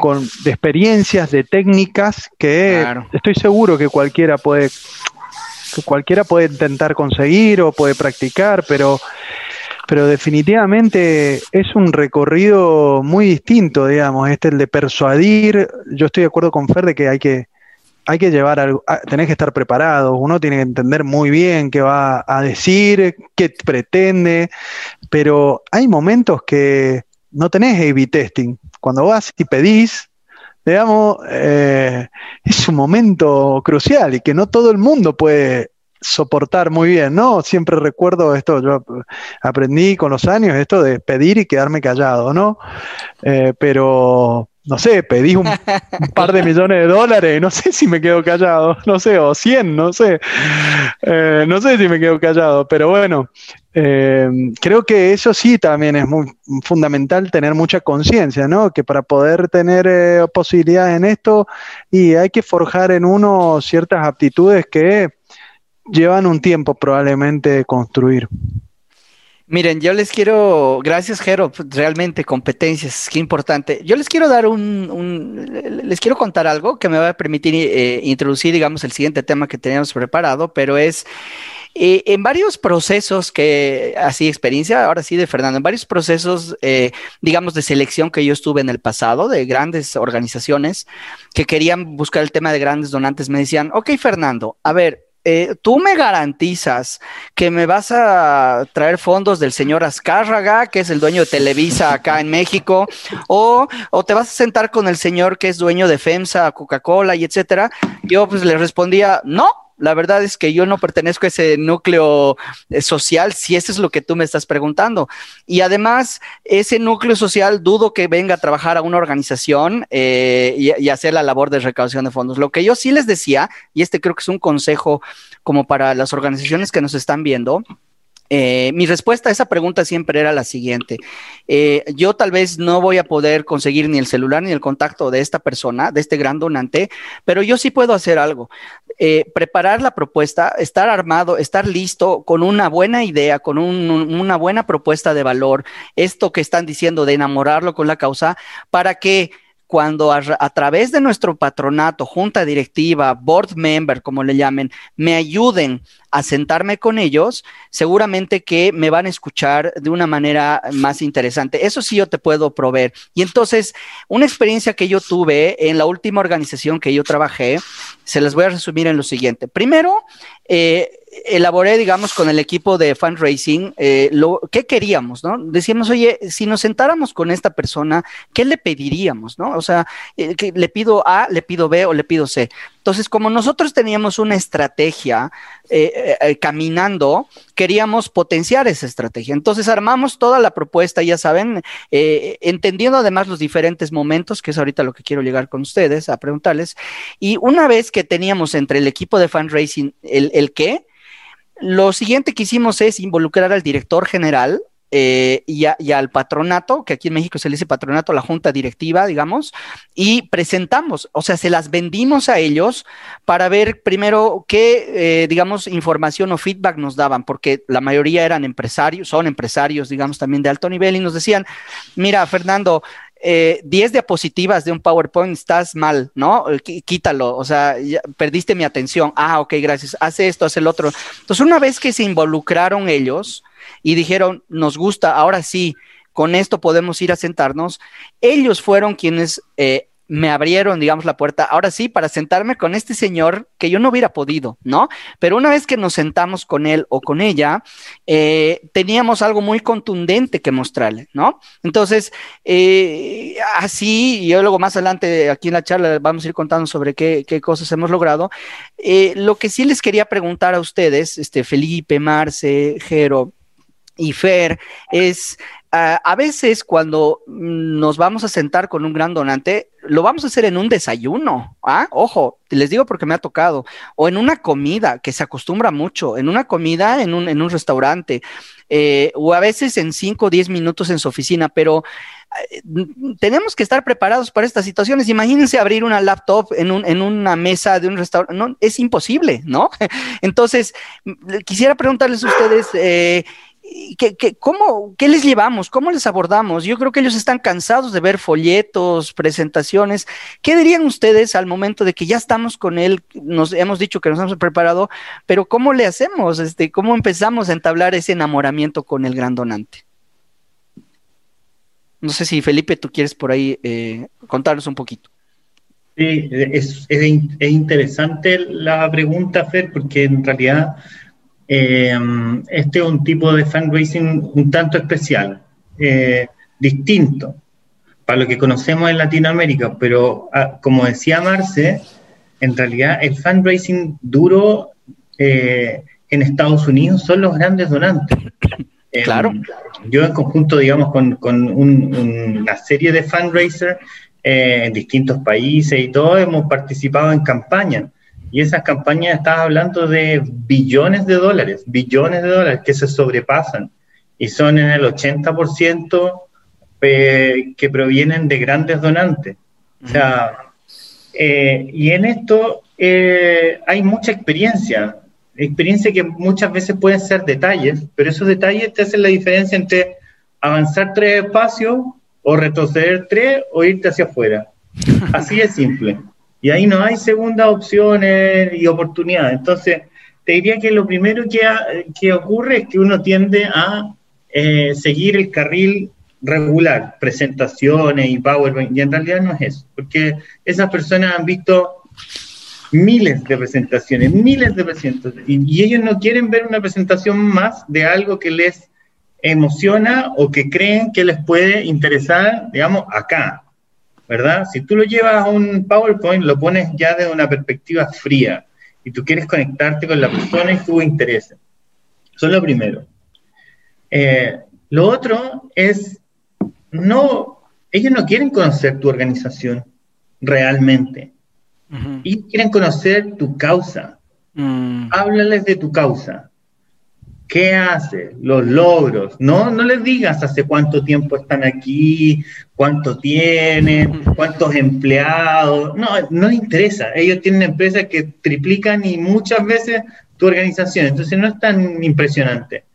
de, experiencias, de técnicas que estoy seguro que cualquiera puede cualquiera puede intentar conseguir o puede practicar, pero, pero definitivamente es un recorrido muy distinto, digamos, este el de persuadir. Yo estoy de acuerdo con Fer de que hay que, hay que llevar algo, ah, tenés que estar preparado, uno tiene que entender muy bien qué va a decir, qué pretende, pero hay momentos que no tenés A-B testing. Cuando vas y pedís, digamos, eh, es un momento crucial y que no todo el mundo puede soportar muy bien, ¿no? Siempre recuerdo esto, yo aprendí con los años esto de pedir y quedarme callado, ¿no? Eh, pero no sé, pedí un, par de <laughs> millones de dólares, no sé si me quedo callado, no sé, o 100, no sé, eh, no sé si me quedo callado, pero bueno, eh, creo que eso sí también es muy fundamental tener mucha conciencia, ¿no? Que para poder tener eh, posibilidades en esto y hay que forjar en uno ciertas aptitudes que llevan un tiempo probablemente construir. Miren, yo les quiero, gracias Jero, pues, realmente competencias, qué importante. Yo les quiero dar un, les quiero contar algo que me va a permitir eh, introducir, digamos, el siguiente tema que teníamos preparado, pero es en varios procesos que, así experiencia, ahora sí de Fernando, en varios procesos, eh, digamos, de selección que yo estuve en el pasado, de grandes organizaciones que querían buscar el tema de grandes donantes, me decían, ok, Fernando, a ver, eh, tú me garantizas que me vas a traer fondos del señor Azcárraga, que es el dueño de Televisa acá en México, o, o, te vas a sentar con el señor que es dueño de FEMSA, Coca-Cola y etcétera. Yo pues le respondía, no, la verdad es que yo no pertenezco a ese núcleo eh, social, si eso es lo que tú me estás preguntando. Y además, ese núcleo social dudo que venga a trabajar a una organización eh, y, hacer la labor de recaudación de fondos. Lo que yo sí les decía, y este creo que es un consejo como para las organizaciones que nos están viendo, eh, mi respuesta a esa pregunta siempre era la siguiente. Eh, yo tal vez no voy a poder conseguir ni el celular ni el contacto de esta persona, de este gran donante, pero yo sí puedo hacer algo. Eh, preparar la propuesta, estar armado, estar listo con una buena idea, con una buena propuesta de valor, esto que están diciendo de enamorarlo con la causa, para que cuando a, través de nuestro patronato, junta directiva, board member, como le llamen, me ayuden a sentarme con ellos, seguramente que me van a escuchar de una manera más interesante. Eso sí yo te puedo proveer. Y entonces, una experiencia que yo tuve en la última organización que yo trabajé, se las voy a resumir en lo siguiente. Primero, eh, elaboré, digamos, con el equipo de fundraising, eh, lo que queríamos, ¿no? Decíamos, oye, si nos sentáramos con esta persona, ¿qué le pediríamos, no? O sea, eh, le pido A, le pido B o le pido C. Entonces, como nosotros teníamos una estrategia eh, caminando, queríamos potenciar esa estrategia. Entonces, armamos toda la propuesta, ya saben, entendiendo además los diferentes momentos, que es ahorita lo que quiero llegar con ustedes a preguntarles. Y una vez que teníamos entre el equipo de fundraising el, el qué, lo siguiente que hicimos es involucrar al director general eh, y, al patronato, que aquí en México se le dice patronato, la junta directiva, digamos, y presentamos, o sea, se las vendimos a ellos para ver primero qué, eh, digamos, información o feedback nos daban, porque la mayoría eran empresarios, son empresarios, digamos, también de alto nivel, y nos decían, mira, Fernando, eh, 10 diapositivas de un PowerPoint, estás mal, ¿no? Eh, quítalo, o sea, perdiste mi atención. Ah, ok, gracias. Hace esto, hace el otro. Entonces, una vez que se involucraron ellos y dijeron, nos gusta, ahora sí, con esto podemos ir a sentarnos, ellos fueron quienes eh, me abrieron, digamos, la puerta, ahora sí, para sentarme con este señor que yo no hubiera podido, ¿no? Pero una vez que nos sentamos con él o con ella, eh, teníamos algo muy contundente que mostrarle, ¿no? Entonces, eh, así, y luego más adelante aquí en la charla vamos a ir contando sobre qué, cosas hemos logrado. Eh, lo que sí les quería preguntar a ustedes, este, Felipe, Marce, Jero, y Fer es a veces cuando nos vamos a sentar con un gran donante, lo vamos a hacer en un desayuno, ¿ah? Ojo, les digo porque me ha tocado, o en una comida, que se acostumbra mucho, en una comida en un, en un restaurante, eh, o a veces en 5 o 10 minutos en su oficina, pero eh, tenemos que estar preparados para estas situaciones. Imagínense abrir una laptop en, un, en una mesa de un restaurante, no, es imposible, ¿no? <laughs> Entonces, quisiera preguntarles a ustedes, eh, ¿Qué, cómo, ¿Qué les llevamos? ¿Cómo les abordamos? Yo creo que ellos están cansados de ver folletos, presentaciones. ¿Qué dirían ustedes al momento de que ya estamos con él? Nos hemos dicho que nos hemos preparado, pero ¿cómo le hacemos? Este, ¿Cómo empezamos a entablar ese enamoramiento con el gran donante? No sé si Felipe, tú quieres por ahí eh, contarnos un poquito. Sí, es, es interesante la pregunta, Fer, porque en realidad eh, este es un tipo de fundraising un tanto especial, eh, distinto para lo que conocemos en Latinoamérica, pero ah, como decía Marce, en realidad el fundraising duro eh, en Estados Unidos son los grandes donantes. <coughs> Claro. yo en conjunto, digamos, con, con una serie de fundraisers eh, en distintos países y todo, hemos participado en campañas. Y esas campañas, estás hablando de billones de dólares, billones de dólares que se sobrepasan y son en el 80% eh, que provienen de grandes donantes. O sea, eh, y en esto hay mucha experiencia experiencia que muchas veces pueden ser detalles, pero esos detalles te hacen la diferencia entre avanzar tres espacios o retroceder tres o irte hacia afuera. <laughs> Así de simple. Y ahí no hay segundas opciones y oportunidades. Entonces, te diría que lo primero que, que ocurre es que uno tiende a eh, seguir el carril regular, presentaciones y PowerPoint, y en realidad no es eso, porque esas personas han visto miles de presentaciones, miles de presentaciones, y, ellos no quieren ver una presentación más de algo que les emociona o que creen que les puede interesar, digamos, acá, ¿verdad? Si tú lo llevas a un PowerPoint, lo pones ya desde una perspectiva fría y tú quieres conectarte con la persona y tu interés. Eso es lo primero. Eh, lo otro es, no, ellos no quieren conocer tu organización realmente. Y quieren conocer tu causa. Mm. Háblales de tu causa. ¿Qué hace? Los logros. No, no les digas hace cuánto tiempo están aquí, cuánto tienen, <laughs> cuántos empleados. No, no les interesa. Ellos tienen empresas que triplican y muchas veces tu organización. Entonces no es tan impresionante.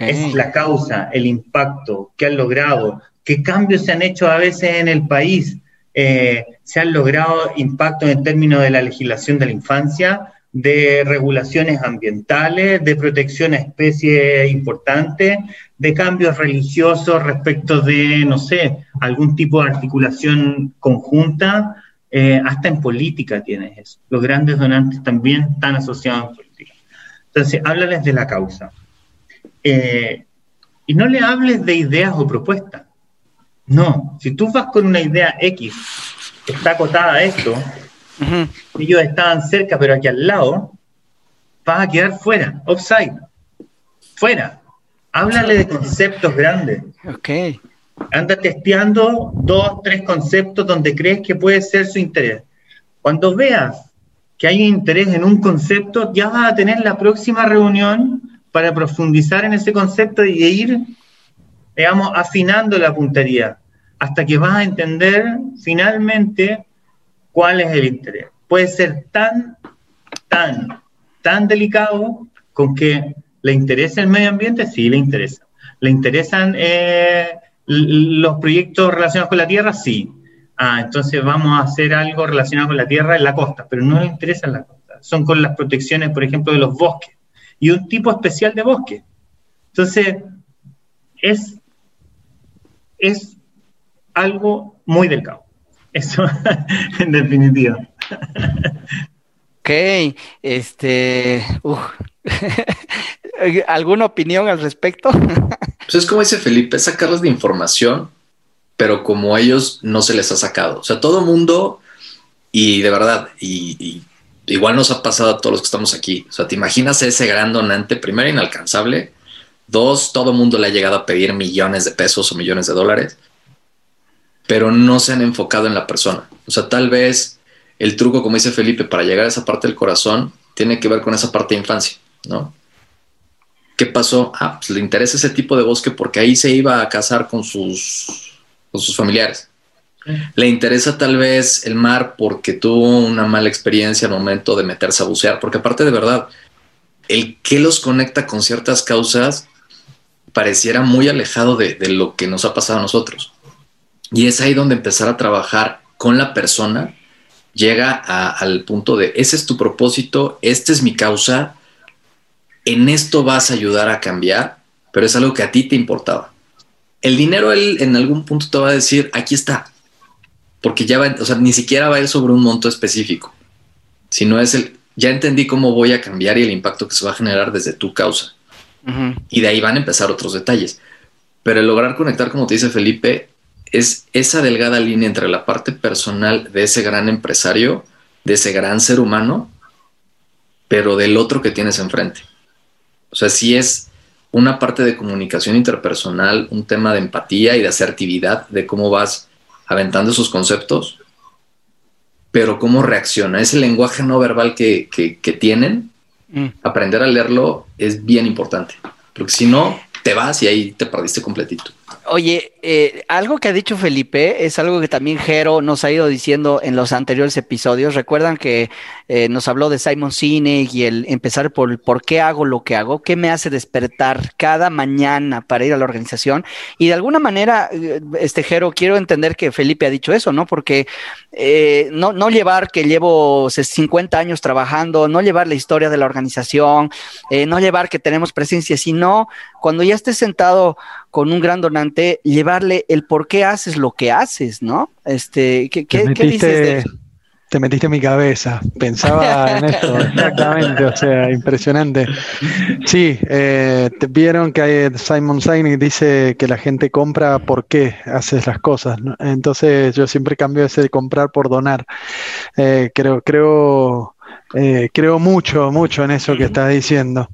Es la causa, el impacto que han logrado, qué cambios se han hecho a veces en el país. Eh, se han logrado impactos en términos de la legislación de la infancia, de regulaciones ambientales, de protección a especies importantes, de cambios religiosos respecto de, no sé, algún tipo de articulación conjunta, eh, hasta en política tienes eso. Los grandes donantes también están asociados en política. Entonces, háblales de la causa. Eh, y no le hables de ideas o propuestas. No, si tú vas con una idea X, está acotada a esto, ellos estaban cerca, pero aquí al lado, vas a quedar fuera, offside, fuera. Háblale de conceptos grandes. Ok. Anda testeando dos, tres conceptos donde crees que puede ser su interés. Cuando veas que hay interés en un concepto, ya vas a tener la próxima reunión para profundizar en ese concepto y ir digamos, afinando la puntería, hasta que vas a entender finalmente cuál es el interés. Puede ser tan, tan, tan delicado con que le interesa el medio ambiente, sí, le interesa. ¿Le interesan eh, los proyectos relacionados con la tierra? Sí. Ah, entonces vamos a hacer algo relacionado con la tierra en la costa, pero no le interesa en la costa. Son con las protecciones, por ejemplo, de los bosques y un tipo especial de bosque. Entonces, es es algo muy delicado. Eso, <laughs> en definitiva. Ok, este. <laughs> ¿Alguna opinión al respecto? <laughs> pues es como dice Felipe, sacarles de información, pero como a ellos no se les ha sacado. O sea, todo mundo, y de verdad, y, igual nos ha pasado a todos los que estamos aquí. O sea, te imaginas ese gran donante, primero inalcanzable, Dos, todo el mundo le ha llegado a pedir millones de pesos o millones de dólares, pero no se han enfocado en la persona. O sea, tal vez el truco, como dice Felipe, para llegar a esa parte del corazón, tiene que ver con esa parte de infancia, ¿no? ¿Qué pasó? Ah, pues le interesa ese tipo de bosque porque ahí se iba a casar con sus, con sus familiares. Le interesa tal vez el mar porque tuvo una mala experiencia al momento de meterse a bucear, porque aparte de verdad, el que los conecta con ciertas causas pareciera muy alejado de, lo que nos ha pasado a nosotros. Y es ahí donde empezar a trabajar con la persona llega al punto de, ese es tu propósito, esta es mi causa, en esto vas a ayudar a cambiar, pero es algo que a ti te importaba. El dinero, él en algún punto te va a decir, aquí está, porque ya va, o sea, ni siquiera va a ir sobre un monto específico, sino es el, ya entendí cómo voy a cambiar y el impacto que se va a generar desde tu causa. Y de ahí van a empezar otros detalles. Pero el lograr conectar, como te dice Felipe, es esa delgada línea entre la parte personal de ese gran empresario, de ese gran ser humano, pero del otro que tienes enfrente. O sea, si es una parte de comunicación interpersonal, un tema de empatía y de asertividad, de cómo vas aventando esos conceptos, pero cómo reacciona. Ese lenguaje no verbal que, tienen, mm. aprender a leerlo es bien importante, porque si no, te vas y ahí te perdiste completito. Oye, eh, algo que ha dicho Felipe es algo que también Jero nos ha ido diciendo en los anteriores episodios. Recuerdan que eh, nos habló de Simon Sinek y el empezar por por qué hago lo que hago, qué me hace despertar cada mañana para ir a la organización. Y de alguna manera, eh, este Jero, quiero entender que Felipe ha dicho eso, ¿no? Porque no, no llevar que llevo 50 años trabajando, no llevar la historia de la organización, no llevar que tenemos presencia, sino cuando ya estés sentado con un gran donante, llevarle el por qué haces lo que haces, ¿no? Este, ¿qué, qué, dices de Te metiste en mi cabeza, pensaba <laughs> en esto, exactamente, o sea, impresionante. Sí, eh, te vieron que Simon Sinek dice que la gente compra por qué haces las cosas, entonces yo siempre cambio ese de comprar por donar. Eh, creo, creo eh, creo mucho, mucho en eso que estás diciendo.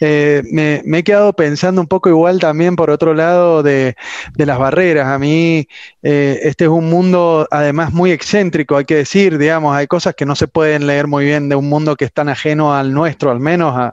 Eh, me, he quedado pensando un poco igual también por otro lado de, las barreras. A mí eh, este es un mundo además muy excéntrico, hay que decir, digamos, hay cosas que no se pueden leer muy bien de un mundo que es tan ajeno al nuestro, al menos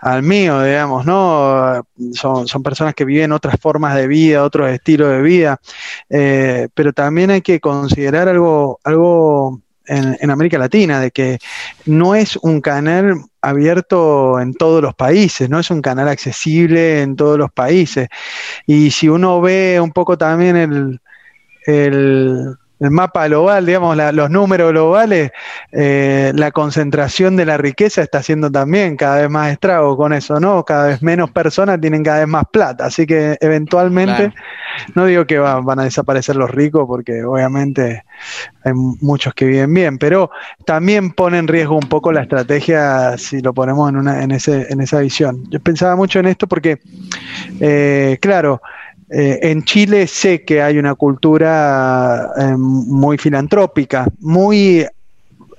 al mío, digamos, ¿no? Son, son, personas que viven otras formas de vida, otros estilos de vida, pero también hay que considerar algo, algo en, América Latina, de que no es un canal abierto en todos los países, no es un canal accesible en todos los países. Y si uno ve un poco también el, el mapa global, digamos, los números globales, eh, la concentración de la riqueza está haciendo también cada vez más estrago con eso, ¿no? Cada vez menos personas tienen cada vez más plata, así que eventualmente, no digo que van a desaparecer los ricos, porque obviamente hay muchos que viven bien, pero también pone en riesgo un poco la estrategia si lo ponemos en, una, en, ese, en esa visión. Yo pensaba mucho en esto porque, eh, claro, eh, en Chile sé que hay una cultura eh, muy filantrópica, muy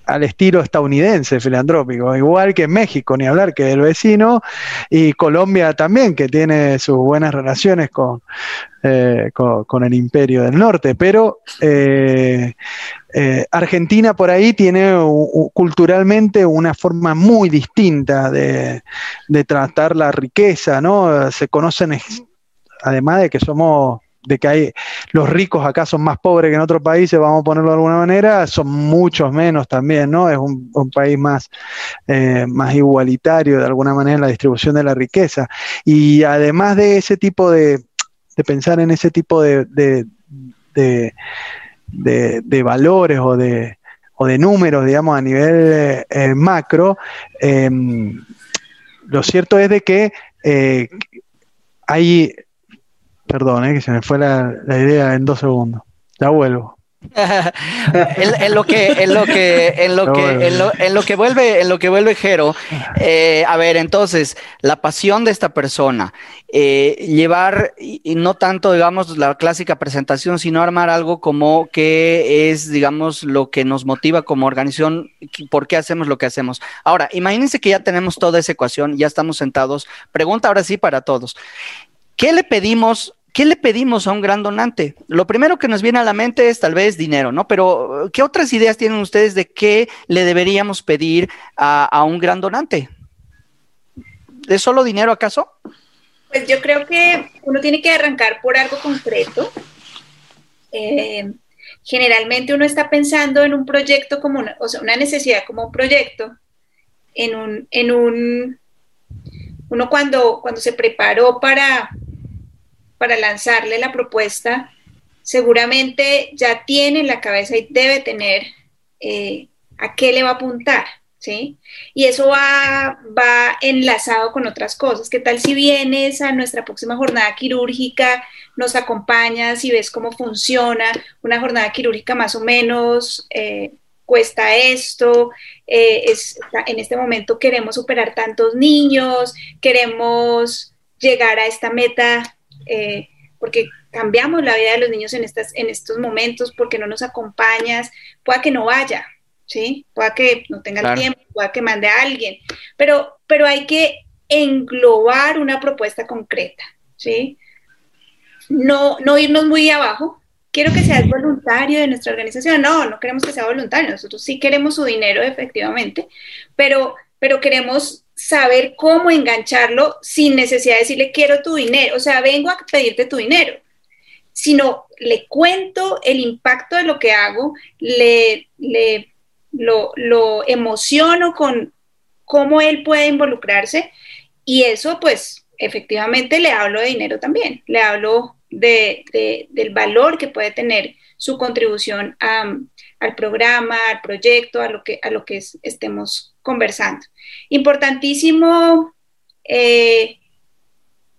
al estilo estadounidense filantrópico, igual que México, ni hablar que el vecino, y Colombia también, que tiene sus buenas relaciones con, eh, con, el imperio del norte, pero Argentina por ahí tiene culturalmente una forma muy distinta de, de, tratar la riqueza, ¿no? Se conocen además de que somos, de que hay los ricos acá son más pobres que en otros países, vamos a ponerlo de alguna manera, son muchos menos también, ¿no? Es un, país más, eh, más igualitario de alguna manera en la distribución de la riqueza. Y además de ese tipo de, de pensar en ese tipo de, de, de, valores o de, o de números, digamos, a nivel eh, macro, em, lo cierto es de que eh, hay Perdón, eh, que se me fue la, idea en dos segundos. Ya vuelvo. <laughs> en, lo que en lo que en lo que en lo, que vuelve en lo que vuelve Jero eh, a ver entonces la pasión de esta persona eh, llevar y, no tanto digamos la clásica presentación sino armar algo como que es digamos lo que nos motiva como organización por qué hacemos lo que hacemos ahora imagínense que ya tenemos toda esa ecuación ya estamos sentados pregunta ahora sí para todos ¿Qué le pedimos ¿Qué le pedimos a un gran donante? Lo primero que nos viene a la mente es tal vez dinero, ¿no? Pero, ¿qué otras ideas tienen ustedes de qué le deberíamos pedir a, un gran donante? ¿Es solo dinero acaso? Pues yo creo que uno tiene que arrancar por algo concreto. Eh, generalmente uno está pensando en un proyecto como una, o sea, una necesidad como un proyecto, en un, en un, uno cuando, cuando se preparó para, para lanzarle la propuesta, seguramente ya tiene en la cabeza y debe tener eh, a qué le va a apuntar, ¿sí? Y eso va, va enlazado con otras cosas. ¿Qué tal si vienes a nuestra próxima jornada quirúrgica, nos acompañas y ves cómo funciona una jornada quirúrgica más o menos? Eh, cuesta esto, eh, es, en este momento queremos superar tantos niños, queremos llegar a esta meta eh, porque cambiamos la vida de los niños en, estas, en estos momentos, porque no nos acompañas, pueda que no vaya, ¿sí? Pueda que no tenga el tiempo, pueda que mande a alguien, pero, pero hay que englobar una propuesta concreta, ¿sí? No, no irnos muy abajo. Quiero que seas voluntario de nuestra organización. No, no queremos que sea voluntario. Nosotros sí queremos su dinero, efectivamente, pero, pero queremos saber cómo engancharlo sin necesidad de decirle quiero tu dinero. O sea, vengo a pedirte tu dinero sino le cuento el impacto de lo que hago, le, lo, emociono con cómo él puede involucrarse y eso pues efectivamente le hablo de dinero también, le hablo de, del valor que puede tener su contribución al programa, al proyecto, a lo que, a lo que estemos conversando. Importantísimo eh,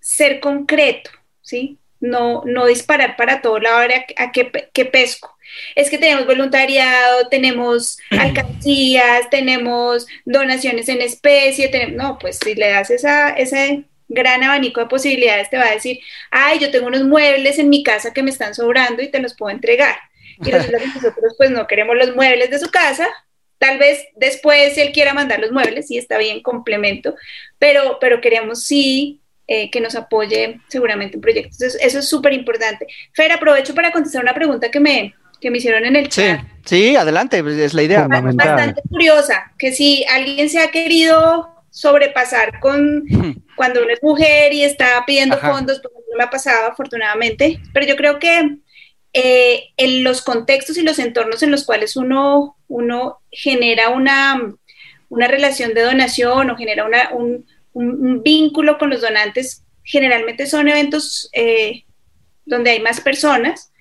ser concreto, ¿sí? no, no disparar para todo lado a, a qué, pesco. Es que tenemos voluntariado, tenemos <clears throat> alcancías, tenemos donaciones en especie, tenemos, no, pues si le das esa, ese gran abanico de posibilidades, te va a decir, ay, yo tengo unos muebles en mi casa que me están sobrando y te los puedo entregar. Y que <laughs> nosotros pues no queremos los muebles de su casa, Tal vez después él quiera mandar los muebles, y está bien, complemento, pero, pero queremos sí eh, que nos apoye seguramente en proyectos. eso es súper importante. Fer, aprovecho para contestar una pregunta que me, que me hicieron en el chat. Sí, sí, adelante, pues, es la idea. Bastante curiosa, que si alguien se ha querido sobrepasar con cuando uno es mujer y está pidiendo fondos, porque no me ha pasado afortunadamente, pero yo creo que eh, en los contextos y los entornos en los cuales uno, uno genera una, una relación de donación o genera una, un, un, vínculo con los donantes. Generalmente son eventos eh, donde hay más personas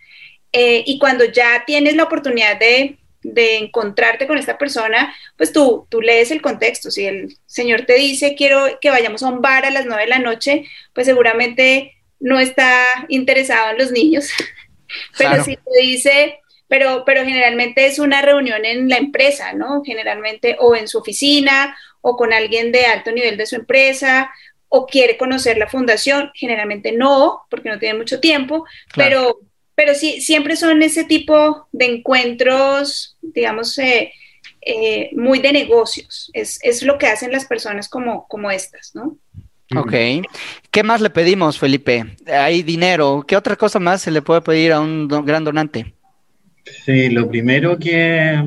eh, y cuando ya tienes la oportunidad de, encontrarte con esta persona, pues tú, tú lees el contexto. Si el señor te dice quiero que vayamos a un bar a las nueve de la noche, pues seguramente no está interesado en los niños. <laughs> Pero si te dice, pero, pero generalmente es una reunión en la empresa, ¿no? Generalmente o en su oficina o con alguien de alto nivel de su empresa o quiere conocer la fundación, generalmente no, porque no tiene mucho tiempo, pero, pero sí, siempre son ese tipo de encuentros, digamos, eh, eh, muy de negocios. Es, es, lo que hacen las personas como, como estas, ¿no? Ok. ¿Qué más le pedimos, Felipe? Hay dinero. ¿Qué otra cosa más se le puede pedir a un gran donante? Sí, lo primero que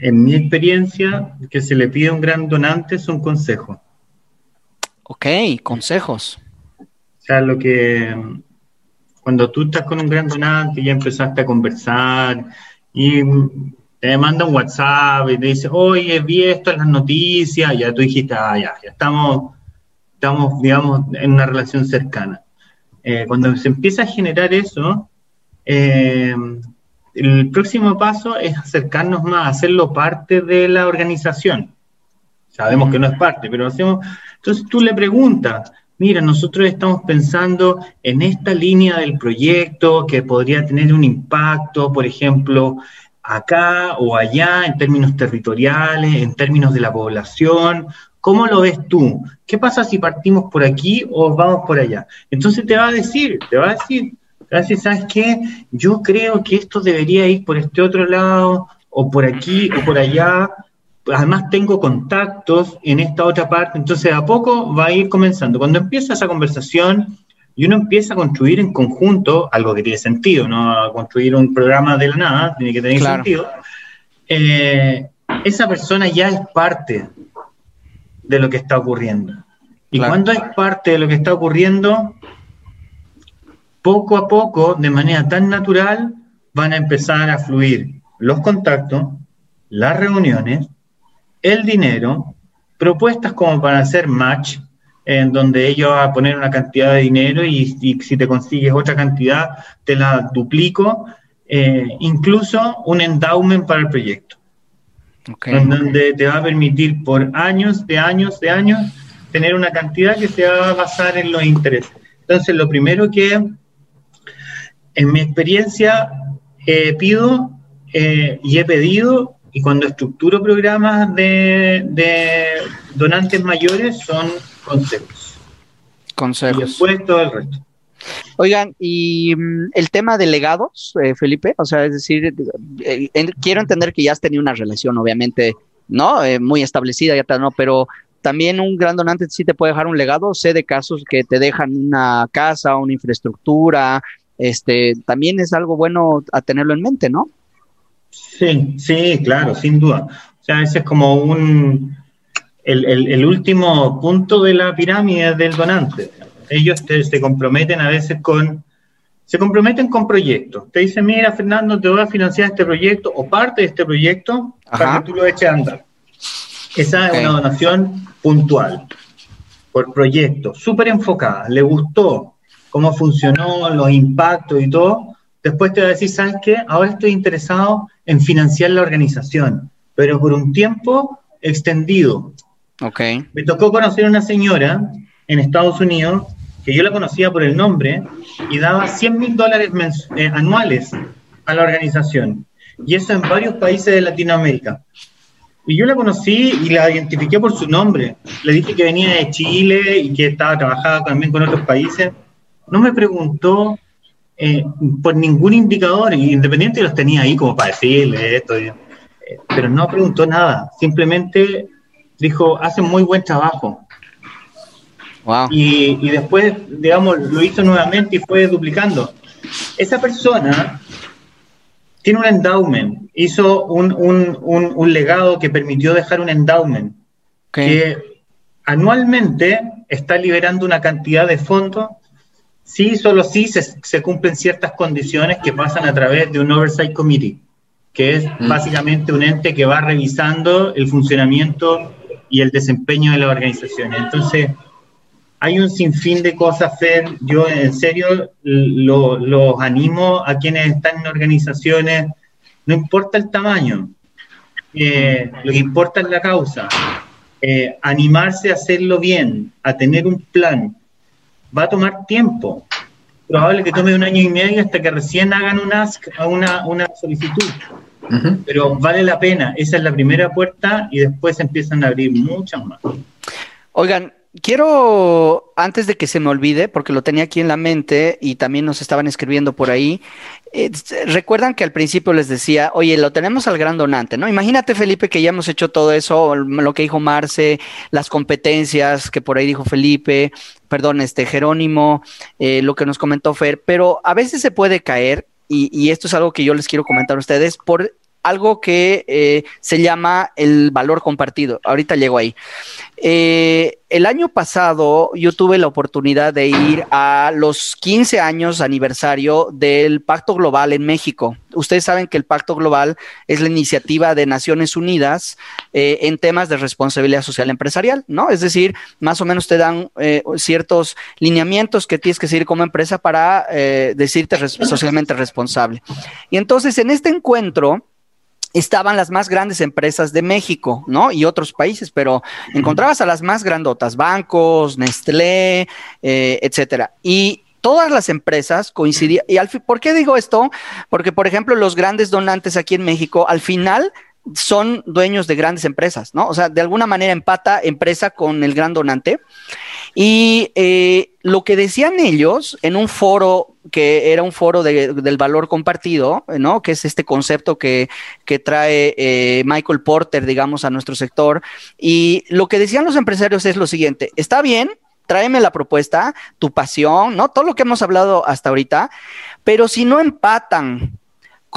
en mi experiencia, que se le pide a un gran donante son consejos. Ok, consejos. O sea, lo que cuando tú estás con un gran donante y ya empezaste a conversar y te manda un WhatsApp y te dice, oye, vi esto en las noticias, ya tú dijiste, ah, ya, ya estamos, estamos, digamos, en una relación cercana. Eh, cuando se empieza a generar eso, eh, el próximo paso es acercarnos más, hacerlo parte de la organización. Sabemos que no es parte, pero hacemos. Entonces tú le preguntas, mira, nosotros estamos pensando en esta línea del proyecto que podría tener un impacto, por ejemplo, acá o allá, en términos territoriales, en términos de la población. ¿Cómo lo ves tú? ¿Qué pasa si partimos por aquí o vamos por allá? Entonces te va a decir, te va a decir, Gracias, ¿sabes qué? Yo creo que esto debería ir por este otro lado, o por aquí, o por allá. Además tengo contactos en esta otra parte, entonces a poco va a ir comenzando. Cuando empieza esa conversación y uno empieza a construir en conjunto algo que tiene sentido, no a construir un programa de la nada, tiene que tener sentido, eh, esa persona ya es parte de lo que está ocurriendo. Y cuando es parte de lo que está ocurriendo, poco a poco, de manera tan natural, van a empezar a fluir los contactos, las reuniones, el dinero, propuestas como para hacer match, en donde ellos van a poner una cantidad de dinero y, si te consigues otra cantidad, te la duplico, eh, incluso un endowment para el proyecto, en donde te va a permitir por años, de años, de años, tener una cantidad que se va a basar en los intereses. Entonces, lo primero que en mi experiencia, eh, pido eh, y he pedido, y cuando estructuro programas de, donantes mayores, son consejos. Consejos. Y después todo el resto. Oigan, y mm, el tema de legados, eh, Felipe, o sea, es decir, eh, quiero entender que ya has tenido una relación, obviamente, ¿no? Eh, muy establecida, ya está, ¿no? Pero también un gran donante sí te puede dejar un legado. Sé de casos que te dejan una casa, una infraestructura. Este, también es algo bueno a tenerlo en mente, ¿no? Sí, sí, claro, sin duda. O sea, ese es como un el, último punto de la pirámide del donante. Ellos se comprometen a veces con se comprometen con proyectos. Te dicen, mira, Fernando, te voy a financiar este proyecto o parte de este proyecto para que tú lo eches a andar. Esa es una donación puntual, por proyecto, súper enfocada. Le gustó cómo funcionó, los impactos y todo. Después te va a decir, ¿sabes qué? Ahora estoy interesado en financiar la organización, pero por un tiempo extendido. Okay. Me tocó conocer a una señora en Estados Unidos que yo la conocía por el nombre y daba 100 mil dólares eh, anuales a la organización. Y eso en varios países de Latinoamérica. Y yo la conocí y la identifiqué por su nombre. Le dije que venía de Chile y que estaba trabajando también con otros países. No me preguntó eh, por ningún indicador, independiente los tenía ahí como para decirle esto, eh, pero no preguntó nada. Simplemente dijo, hacen muy buen trabajo. Wow. Y, y después, digamos, lo hizo nuevamente y fue duplicando. Esa persona tiene un endowment, hizo un, un, un, legado que permitió dejar un endowment que anualmente está liberando una cantidad de fondos, sí, solo sí se, se, cumplen ciertas condiciones que pasan a través de un Oversight Committee, que es mm. básicamente un ente que va revisando el funcionamiento y el desempeño de la organización. Entonces, hay un sinfín de cosas, Fer. Yo en serio los animo a quienes están en organizaciones, no importa el tamaño, eh, lo que importa es la causa. Eh, animarse a hacerlo bien, a tener un plan, va a tomar tiempo. Probable que tome un año y medio hasta que recién hagan un ask, una, una solicitud. Pero vale la pena, esa es la primera puerta y después empiezan a abrir muchas más. Oigan, quiero, antes de que se me olvide, porque lo tenía aquí en la mente y también nos estaban escribiendo por ahí, eh, recuerdan que al principio les decía, oye, lo tenemos al gran donante, ¿no? Imagínate, Felipe, que ya hemos hecho todo eso, lo que dijo Marce, las competencias que por ahí dijo Felipe, perdón, este Jerónimo, eh, lo que nos comentó Fer, pero a veces se puede caer. Y, y esto es algo que yo les quiero comentar a ustedes por algo que eh, se llama el valor compartido. Ahorita llego ahí. Eh, el año pasado yo tuve la oportunidad de ir a los 15 años aniversario del Pacto Global en México. Ustedes saben que el Pacto Global es la iniciativa de Naciones Unidas eh, en temas de responsabilidad social empresarial, ¿no? Es decir, más o menos te dan ciertos lineamientos que tienes que seguir como empresa para decirte socialmente responsable. Y entonces en este encuentro, estaban las más grandes empresas de México, ¿no? Y otros países, pero encontrabas a las más grandotas, bancos, Nestlé, eh, etcétera. Y todas las empresas coincidían. ¿Y al por qué digo esto? Porque, por ejemplo, los grandes donantes aquí en México, al final son dueños de grandes empresas, ¿no? O sea, de alguna manera empata empresa con el gran donante. Y eh, lo que decían ellos en un foro que era un foro del valor compartido, ¿no? Que es este concepto que, trae eh, Michael Porter, digamos, a nuestro sector. Y lo que decían los empresarios es lo siguiente, está bien, tráeme la propuesta, tu pasión, ¿no? Todo lo que hemos hablado hasta ahorita, pero si no empatan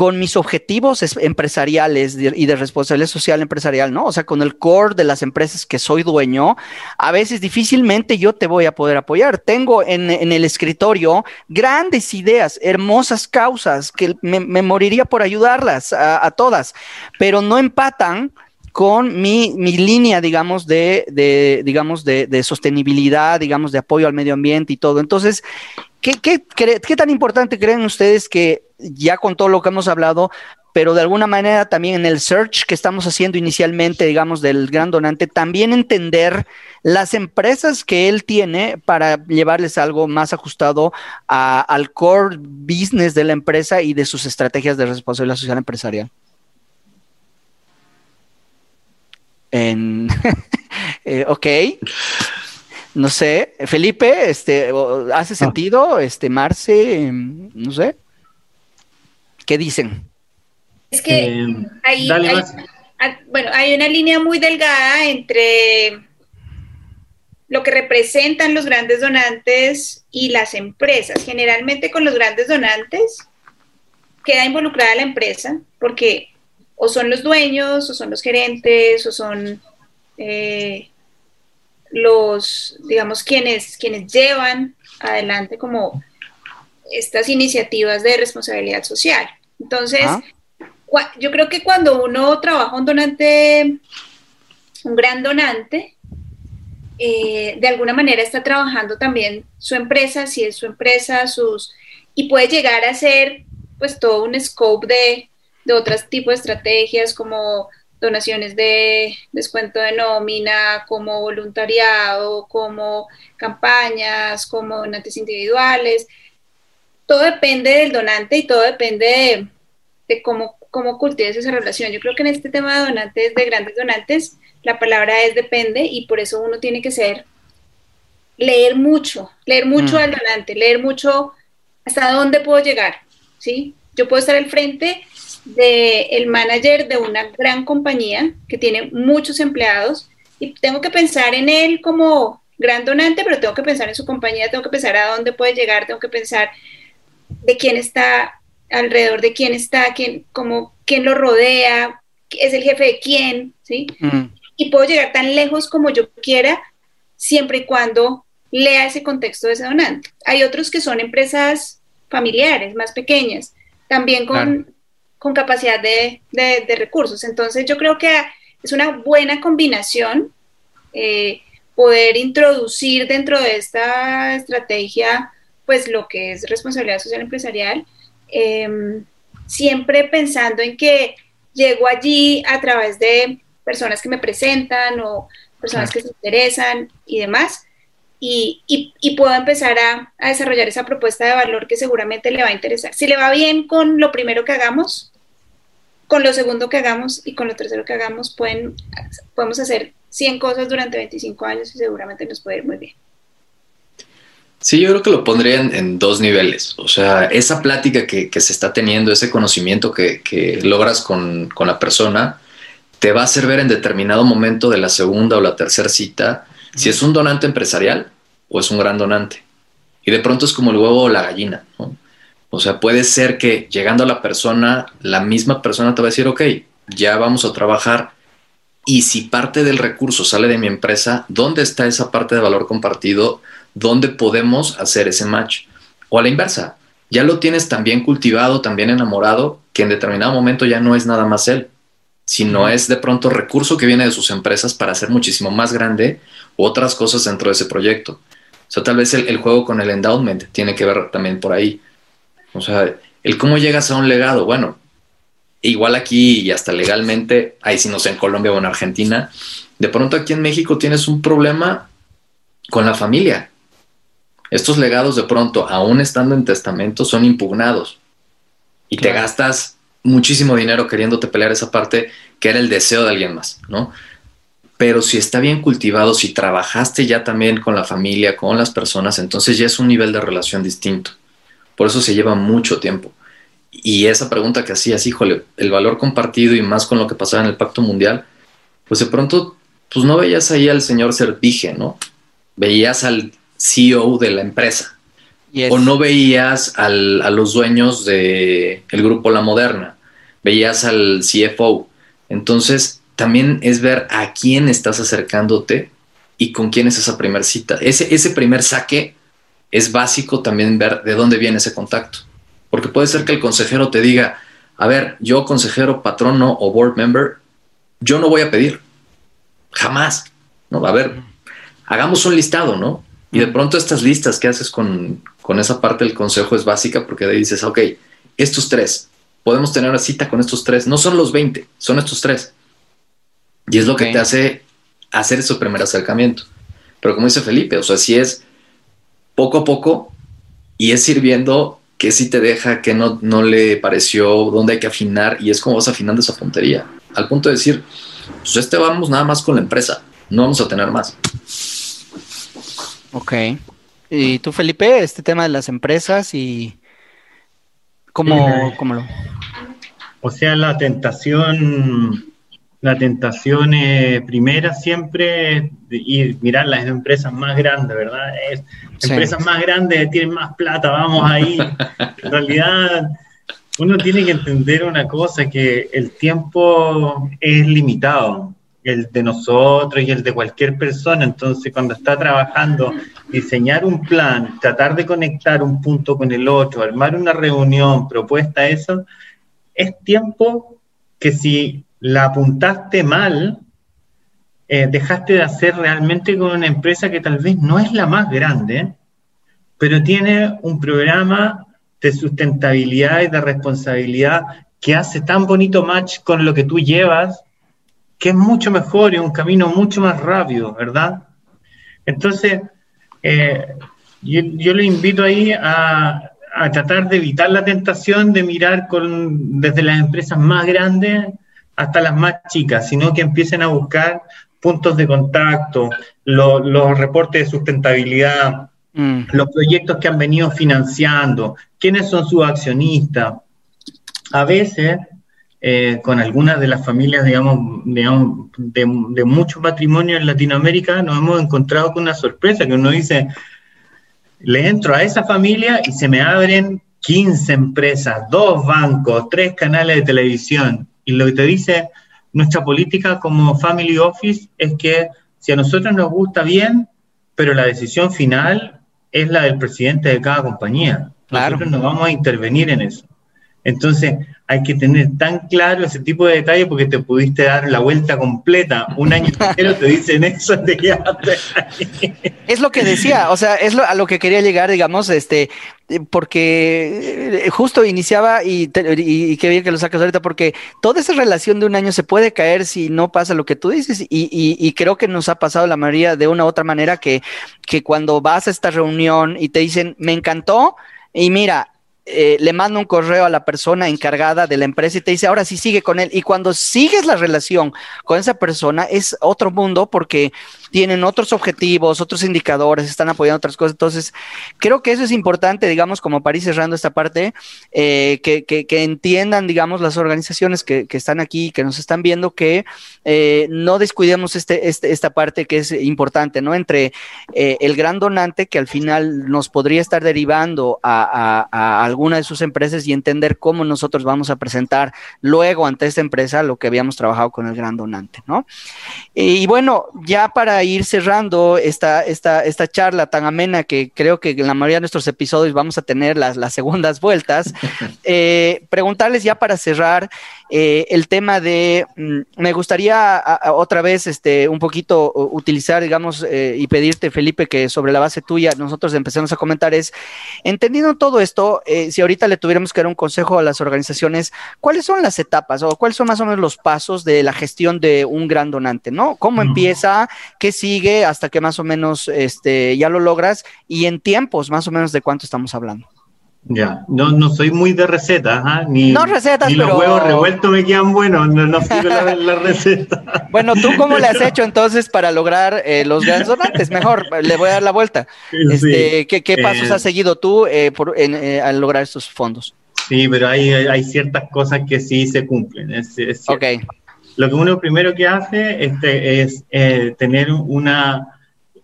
con mis objetivos empresariales y de responsabilidad social empresarial, ¿no? O sea, con el core de las empresas que soy dueño, a veces difícilmente yo te voy a poder apoyar. Tengo en, el escritorio grandes ideas, hermosas causas que me, moriría por ayudarlas a, todas, pero no empatan con mi, línea, digamos, de, digamos, de, sostenibilidad, digamos, de apoyo al medio ambiente y todo. Entonces, ¿qué, qué tan importante creen ustedes que ya con todo lo que hemos hablado, pero de alguna manera también en el search que estamos haciendo inicialmente, digamos, del gran donante, también entender las empresas que él tiene para llevarles algo más ajustado al core business de la empresa y de sus estrategias de responsabilidad social empresarial. En, <laughs> eh, ok. No sé, Felipe, este, ¿hace sentido? Este, Marce, no sé. ¿Qué dicen? Es que eh, hay, bueno, hay una línea muy delgada entre lo que representan los grandes donantes y las empresas. Generalmente con los grandes donantes queda involucrada la empresa porque o son los dueños, o son los gerentes, o son eh, los, digamos, quienes, quienes llevan adelante como estas iniciativas de responsabilidad social. Entonces, yo creo que cuando uno trabaja un donante, un gran donante, eh, de alguna manera está trabajando también su empresa, si es su empresa, sus, y puede llegar a ser pues todo un scope de, de otros tipos de estrategias como donaciones de descuento de nómina, como voluntariado, como campañas, como donantes individuales. Todo depende del donante y todo depende de, cómo, cómo cultives esa relación. Yo creo que en este tema de donantes, de grandes donantes, la palabra es depende y por eso uno tiene que ser, leer mucho, leer mucho mm. al donante, leer mucho hasta dónde puedo llegar, ¿sí? Yo puedo estar al frente del el manager de una gran compañía que tiene muchos empleados y tengo que pensar en él como gran donante, pero tengo que pensar en su compañía, tengo que pensar a dónde puede llegar, tengo que pensar de quién está alrededor, de quién está, quién, como, quién lo rodea, es el jefe de quién, ¿sí? Mm. Y puedo llegar tan lejos como yo quiera, siempre y cuando lea ese contexto de ese donante. Hay otros que son empresas familiares, más pequeñas, también con, con capacidad de, recursos. Entonces yo creo que es una buena combinación eh, poder introducir dentro de esta estrategia pues lo que es responsabilidad social empresarial, em, siempre pensando en que llego allí a través de personas que me presentan o personas que se interesan y demás, y, puedo empezar a, a, desarrollar esa propuesta de valor que seguramente le va a interesar. Si le va bien con lo primero que hagamos, con lo segundo que hagamos y con lo tercero que hagamos, pueden, podemos hacer 100 cosas durante 25 años y seguramente nos puede ir muy bien. Sí, yo creo que lo pondría en, dos niveles. O sea, esa plática que, se está teniendo, ese conocimiento que, logras con, con, la persona, te va a hacer ver en determinado momento de la segunda o la tercera cita si es un donante empresarial o es un gran donante. Y de pronto es como el huevo o la gallina. ¿no? O sea, puede ser que llegando a la persona, la misma persona te va a decir, ok, ya vamos a trabajar. Y si parte del recurso sale de mi empresa, ¿dónde está esa parte de valor compartido? ¿Dónde podemos hacer ese match? O a la inversa, ya lo tienes tan bien cultivado, tan bien enamorado, que en determinado momento ya no es nada más él, sino es de pronto recurso que viene de sus empresas para hacer muchísimo más grande otras cosas dentro de ese proyecto. O sea, tal vez el, el juego con el endowment tiene que ver también por ahí. O sea, el cómo llegas a un legado, bueno, igual aquí y hasta legalmente, ahí si no sé en Colombia o en Argentina, de pronto aquí en México tienes un problema con la familia. Estos legados de pronto, aún estando en testamento, son impugnados y te gastas muchísimo dinero queriéndote pelear esa parte que era el deseo de alguien más, ¿no? Pero si está bien cultivado, si trabajaste ya también con la familia, con las personas, entonces ya es un nivel de relación distinto. Por eso se lleva mucho tiempo. Y esa pregunta que hacías, híjole, el valor compartido y más con lo que pasaba en el Pacto Mundial, pues de pronto, pues no veías ahí al señor Servige, ¿no? Veías al CEO de la empresa. O no veías a los dueños del el grupo La Moderna. Veías al CFO. Entonces, también es ver a quién estás acercándote y con quién es esa primer cita. Ese, ese primer saque es básico también ver de dónde viene ese contacto. Porque puede ser que el consejero te diga, a ver, yo consejero, patrono o board member, yo no voy a pedir. Jamás. ¿no? A ver, hagamos un listado, ¿no? Y de pronto estas listas que haces con, esa parte del consejo es básica porque de ahí dices, ok, estos tres, podemos tener una cita con estos tres. No son los 20, son estos tres. Y es lo que te hace hacer ese primer acercamiento. Pero como dice Felipe, o sea, si es poco a poco y es ir viendo qué sí te deja, qué no, no le pareció, dónde hay que afinar y es como vas afinando esa puntería. Al punto de decir, pues este vamos nada más con la empresa, no vamos a tener más. Ok. ¿Y tú, Felipe, este tema de las empresas y cómo, cómo lo... O sea, la tentación, la tentación eh, primera siempre es ir mirar las empresas más grandes, ¿verdad? Es, Empresas más grandes tienen más plata, vamos ahí. <laughs> en realidad, uno tiene que entender una cosa, que el tiempo es limitado, el de nosotros y el de cualquier persona. Entonces, cuando está trabajando, diseñar un plan, tratar de conectar un punto con el otro, armar una reunión, propuesta, eso, es tiempo que si la apuntaste mal, eh, dejaste de hacer realmente con una empresa que tal vez no es la más grande, pero tiene un programa de sustentabilidad y de responsabilidad que hace tan bonito match con lo que tú llevas, que es mucho mejor y un camino mucho más rápido, ¿verdad? Entonces, eh, yo, le invito ahí a, a, tratar de evitar la tentación de mirar con, desde las empresas más grandes hasta las más chicas, sino que empiecen a buscar puntos de contacto, los reportes de sustentabilidad, Mm. los proyectos que han venido financiando, quiénes son sus accionistas. A veces, eh, con algunas de las familias, digamos, de, mucho patrimonio en Latinoamérica, nos hemos encontrado con una sorpresa, que uno dice, le entro a esa familia y se me abren 15 empresas, dos bancos, tres canales de televisión. Y lo que te dice nuestra política como Family Office es que si a nosotros nos gusta bien, pero la decisión final es la del presidente de cada compañía. Claro. Nosotros no vamos a intervenir en eso. Entonces, hay que tener tan claro ese tipo de detalles porque te pudiste dar la vuelta completa. Un año entero te dicen eso, Es lo que decía, o sea, es a lo que quería llegar, digamos, este, porque eh, justo iniciaba y, y, qué bien que lo sacas ahorita, porque toda esa relación de un año se puede caer si no pasa lo que tú dices, y, y creo que nos ha pasado la mayoría de una u otra manera que, que cuando vas a esta reunión y te dicen, me encantó, y mira, eh, le manda un correo a la persona encargada de la empresa y te dice, ahora sí sigue con él. Y cuando sigues la relación con esa persona es otro mundo porque tienen otros objetivos, otros indicadores, están apoyando otras cosas. Entonces, creo que eso es importante, digamos, como para ir cerrando esta parte, eh, que, entiendan, digamos, las organizaciones que, están aquí, que nos están viendo, que eh, no descuidemos este, este, esta parte que es importante, ¿no? Entre eh, el gran donante que al final nos podría estar derivando a alguna de sus empresas y entender cómo nosotros vamos a presentar luego ante esta empresa lo que habíamos trabajado con el gran donante, ¿no? Y bueno, ya para ir cerrando esta, esta, esta charla tan amena que creo que en la mayoría de nuestros episodios vamos a tener las, las segundas vueltas, <laughs> eh, preguntarles ya para cerrar eh, el tema de, mm, me gustaría otra vez este, un poquito utilizar, digamos, eh, y pedirte, Felipe, que sobre la base tuya nosotros empecemos a comentar es, entendiendo todo esto, si ahorita le tuviéramos que dar un consejo a las organizaciones, ¿cuáles son las etapas o cuáles son más o menos los pasos de la gestión de un gran donante, ¿no? ¿Cómo empieza? ¿Qué sigue hasta que más o menos este, ya lo logras? Y en tiempos, más o menos, ¿de cuánto estamos hablando? Ya, no, no soy muy de recetas, ¿ah? ni, no recetas, ni los huevos revueltos me quedan buenos, no, no sigo la, la, receta. <laughs> Bueno, ¿tú cómo le has <laughs> hecho entonces para lograr eh, los grandes donantes? Mejor, le voy a dar la vuelta. Este, ¿qué, ¿qué, pasos eh, has seguido tú eh, por, en, eh, al lograr estos fondos? Sí, pero hay, hay ciertas cosas que sí se cumplen. Es, es ok. Lo que uno primero que hace este, es tener una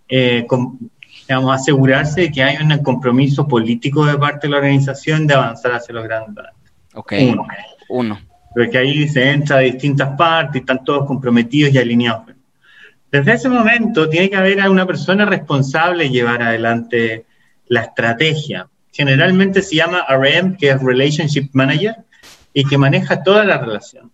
digamos, asegurarse de que hay un compromiso político de parte de la organización de avanzar hacia los grandes Ok, uno. Porque ahí se entra de distintas partes y están todos comprometidos y alineados. Desde ese momento tiene que haber una persona responsable de llevar adelante la estrategia. Generalmente se llama RM, que es Relationship Manager, y que maneja toda la relación.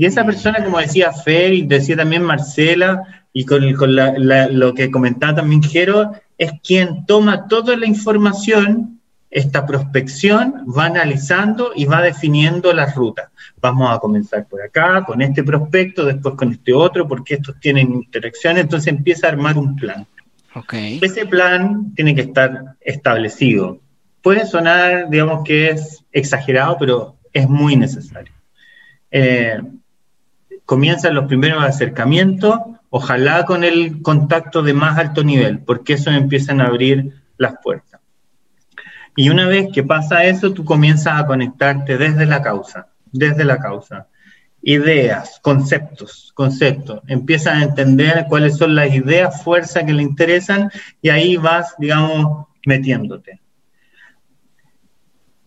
Y esa persona, como decía Fer y decía también Marcela, y con, con lo que comentaba también Jero, es quien toma toda la información, esta prospección, va analizando y va definiendo las rutas. Vamos a comenzar por acá, con este prospecto, después con este otro, porque estos tienen interacción, entonces empieza a armar un plan. Okay. Ese plan tiene que estar establecido. Puede sonar, digamos que es exagerado, pero es muy necesario. Eh, comienzan los primeros acercamientos, ojalá con el contacto de más alto nivel, porque eso empiezan a abrir las puertas. Y una vez que pasa eso, tú comienzas a conectarte desde la causa, desde la causa. Ideas, conceptos, conceptos. Empiezas a entender cuáles son las ideas, fuerzas que le interesan y ahí vas, digamos, metiéndote.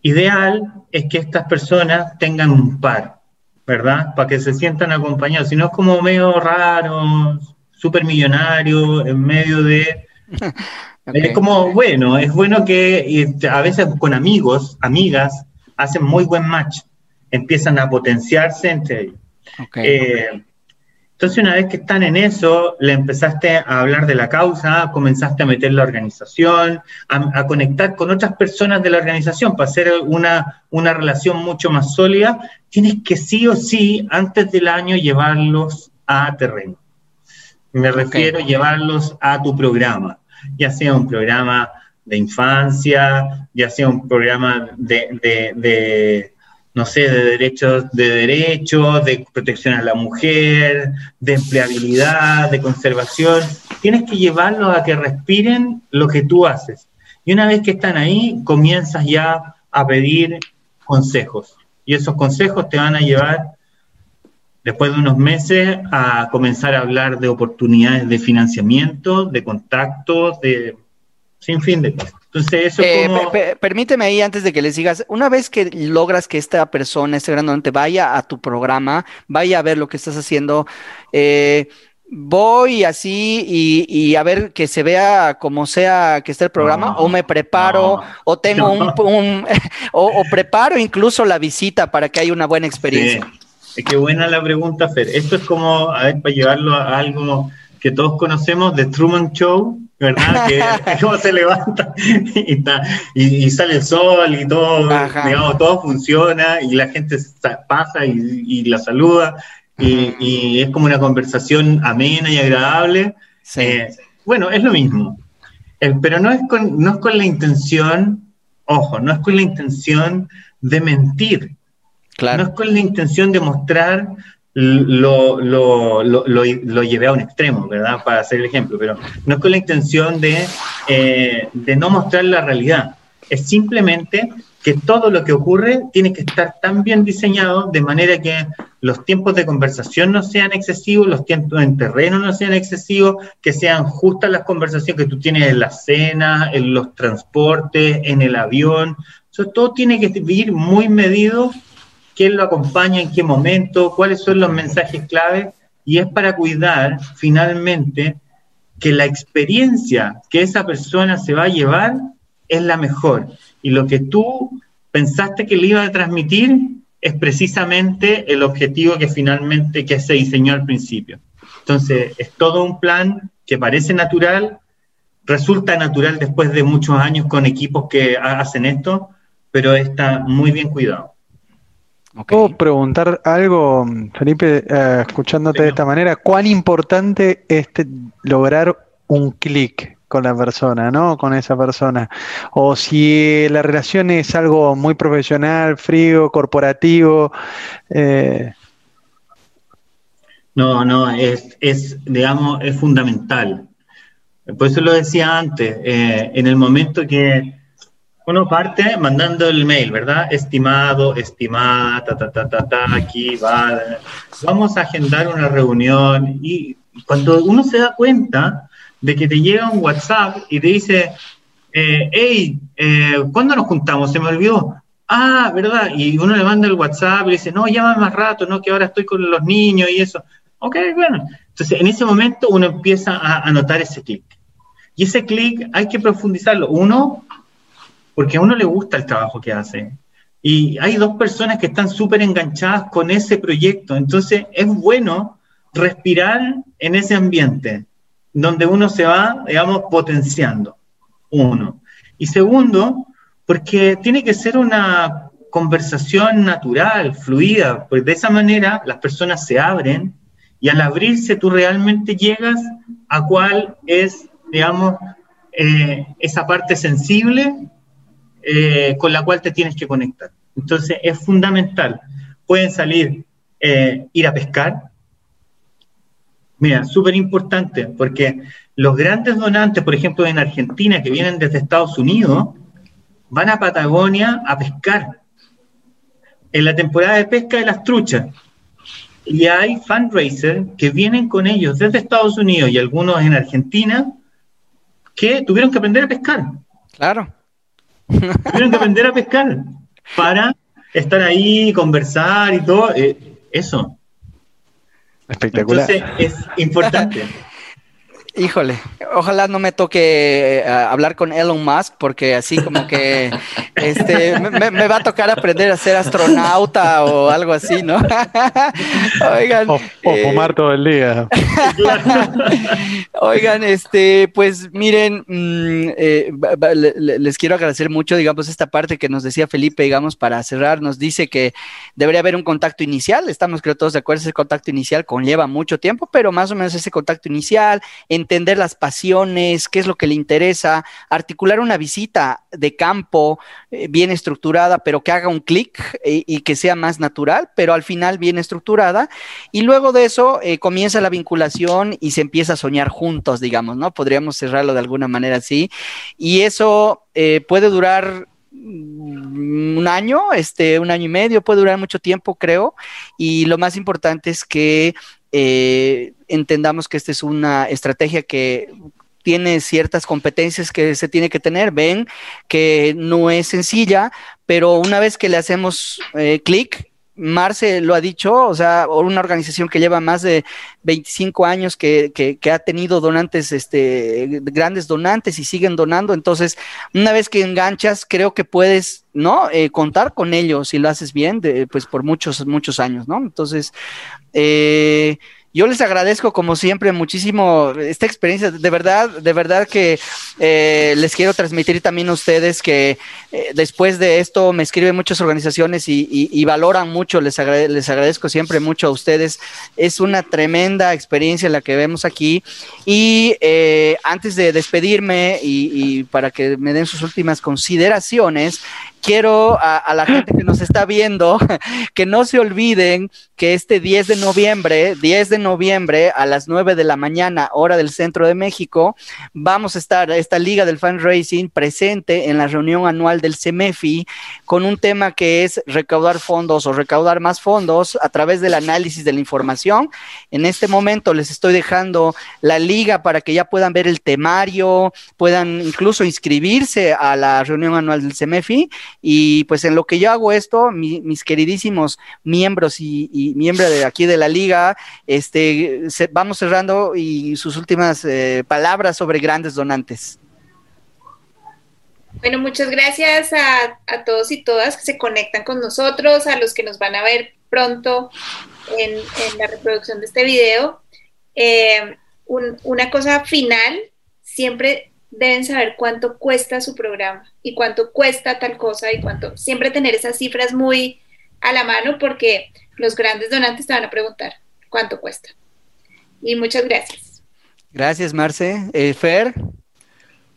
Ideal es que estas personas tengan un par, ¿verdad? Para que se sientan acompañados. Si no es como medio raro, súper millonario, en medio de... <laughs> Es como, bueno, es bueno que a veces con amigos, amigas, hacen muy buen match, empiezan a potenciarse entre ellos. Eh, entonces, una vez que están en eso, le empezaste a hablar de la causa, comenzaste a meter la organización, a, conectar con otras personas de la organización para hacer una, una relación mucho más sólida, tienes que sí o sí, antes del año, llevarlos a terreno. Me refiero a llevarlos a tu programa ya sea un programa de infancia, ya sea un programa de, no sé, de derechos, de derechos, de protección a la mujer, de empleabilidad, de conservación. Tienes que llevarlos a que respiren lo que tú haces. Y una vez que están ahí, comienzas ya a pedir consejos. Y esos consejos te van a llevar, después de unos meses, a comenzar a hablar de oportunidades de financiamiento, de contactos, de sin fin de cosas. Entonces, eso eh, como... permíteme ahí antes de que les digas, una vez que logras que esta persona, este gran donante, vaya a tu programa, vaya a ver lo que estás haciendo, eh, voy así y, a ver que se vea como sea que esté el programa, o me preparo, o tengo un, <laughs> o, preparo incluso la visita para que haya una buena experiencia. Que buena la pregunta, Fer. Esto es como, a ver, para llevarlo a algo que todos conocemos, de Truman Show, ¿verdad? Que, <laughs> cómo se levanta <laughs> y, sale el sol y todo, digamos, todo funciona y la gente pasa y, la saluda y, es como una conversación amena y agradable. Eh, bueno, es lo mismo, eh, pero no es, con, no es con la intención, ojo, no es con la intención de mentir, no es con la intención de mostrar lo, lo, lo, lo, llevé a un extremo, ¿verdad? Para hacer el ejemplo, pero no es con la intención de, eh, de no mostrar la realidad. Es simplemente que todo lo que ocurre tiene que estar tan bien diseñado de manera que los tiempos de conversación no sean excesivos, los tiempos en terreno no sean excesivos, que sean justas las conversaciones que tú tienes en la cena, en los transportes, en el avión. Eso todo tiene que ir muy medido quién lo acompaña, en qué momento, cuáles son los mensajes clave, y es para cuidar finalmente que la experiencia que esa persona se va a llevar es la mejor. Y lo que tú pensaste que le iba a transmitir es precisamente el objetivo que finalmente que se diseñó al principio. Entonces, es todo un plan que parece natural, resulta natural después de muchos años con equipos que hacen esto, pero está muy bien cuidado. ¿Puedo preguntar algo, Felipe, eh, escuchándote de esta manera? ¿Cuán importante es lograr un clic con la persona, ¿no? Con esa persona. O si la relación es algo muy profesional, frío, corporativo. Eh. No, no, es, es, digamos, es fundamental. Por eso lo decía antes, eh, en el momento que uno parte mandando el mail, ¿verdad? Estimado, estimada, ta, ta, ta, ta, ta, aquí va. Vamos a agendar una reunión y cuando uno se da cuenta de que te llega un WhatsApp y te dice, eh, hey, eh, ¿cuándo nos juntamos? Se me olvidó. Ah, ¿verdad? Y uno le manda el WhatsApp y dice, no, llama más rato, no, que ahora estoy con los niños y eso. Ok, bueno. Entonces, en ese momento uno empieza a, a notar ese clic. Y ese clic hay que profundizarlo. Uno, porque a uno le gusta el trabajo que hace. Y hay dos personas que están súper enganchadas con ese proyecto. Entonces es bueno respirar en ese ambiente donde uno se va, digamos, potenciando. Uno. Y segundo, porque tiene que ser una conversación natural, fluida, pues de esa manera las personas se abren y al abrirse tú realmente llegas a cuál es, digamos, eh, esa parte sensible eh, con la cual te tienes que conectar. Entonces es fundamental. Pueden salir, eh, ir a pescar, Mira, súper importante, porque los grandes donantes, por ejemplo, en Argentina, que vienen desde Estados Unidos, van a Patagonia a pescar en la temporada de pesca de las truchas. Y hay fundraisers que vienen con ellos desde Estados Unidos y algunos en Argentina que tuvieron que aprender a pescar. Claro. Tuvieron que aprender a pescar para estar ahí, conversar y todo. Eh, eso. Espectacular. Entonces es importante. Híjole, ojalá no me toque eh, hablar con Elon Musk porque así como que <laughs> este me, va a tocar aprender a ser astronauta o algo así, ¿no? <laughs> Oigan. O, eh, fumar todo el día. <laughs> Oigan, este, pues miren, mm, eh, les quiero agradecer mucho, digamos, esta parte que nos decía Felipe, digamos, para cerrar, nos dice que debería haber un contacto inicial. Estamos creo todos de acuerdo, ese contacto inicial conlleva mucho tiempo, pero más o menos ese contacto inicial en entender las pasiones, qué es lo que le interesa, articular una visita de campo eh, bien estructurada, pero que haga un clic eh, y que sea más natural, pero al final bien estructurada. Y luego de eso eh, comienza la vinculación y se empieza a soñar juntos, digamos, ¿no? Podríamos cerrarlo de alguna manera así. Y eso puede durar mm, un año, este, un año y medio, puede durar mucho tiempo, creo. Y lo más importante es que eh, entendamos que esta es una estrategia que tiene ciertas competencias que se tiene que tener, ven que no es sencilla, pero una vez que le hacemos eh, clic, Marce lo ha dicho, o sea, una organización que lleva más de 25 años que, que, ha tenido donantes, este, grandes donantes y siguen donando. Entonces, una vez que enganchas, creo que puedes, ¿no? Eh, contar con ellos si lo haces bien, pues por muchos, muchos años, ¿no? Entonces, eh, yo les agradezco como siempre muchísimo esta experiencia. De verdad, de verdad que eh, les quiero transmitir también a ustedes que eh, después de esto me escriben muchas organizaciones y, valoran mucho. Les, les agradezco siempre mucho a ustedes. Es una tremenda experiencia la que vemos aquí. Y eh, antes de despedirme y para que me den sus últimas consideraciones, quiero a, la gente que nos está viendo <laughs> que no se olviden que este 10 de noviembre, 10 de noviembre a las 9 de la mañana, hora del centro de México, vamos a estar, esta Liga del Fundraising presente en la reunión anual del CEMEFI con un tema que es recaudar fondos o recaudar más fondos a través del análisis de la información. En este momento les estoy dejando la liga para que ya puedan ver el temario, puedan incluso inscribirse a la reunión anual del CEMEFI y pues en lo que yo hago esto, mis queridísimos miembros y, miembros de aquí de la liga, este, vamos cerrando y sus últimas eh, palabras sobre grandes donantes. Bueno, muchas gracias a, todos y todas que se conectan con nosotros, a los que nos van a ver pronto en, la reproducción de este video. Eh, una cosa final, siempre deben saber cuánto cuesta su programa y cuánto cuesta tal cosa y cuánto, siempre tener esas cifras muy a la mano porque los grandes donantes te van a preguntar cuánto cuesta. Y muchas gracias. Gracias, Marce. Eh, Fer.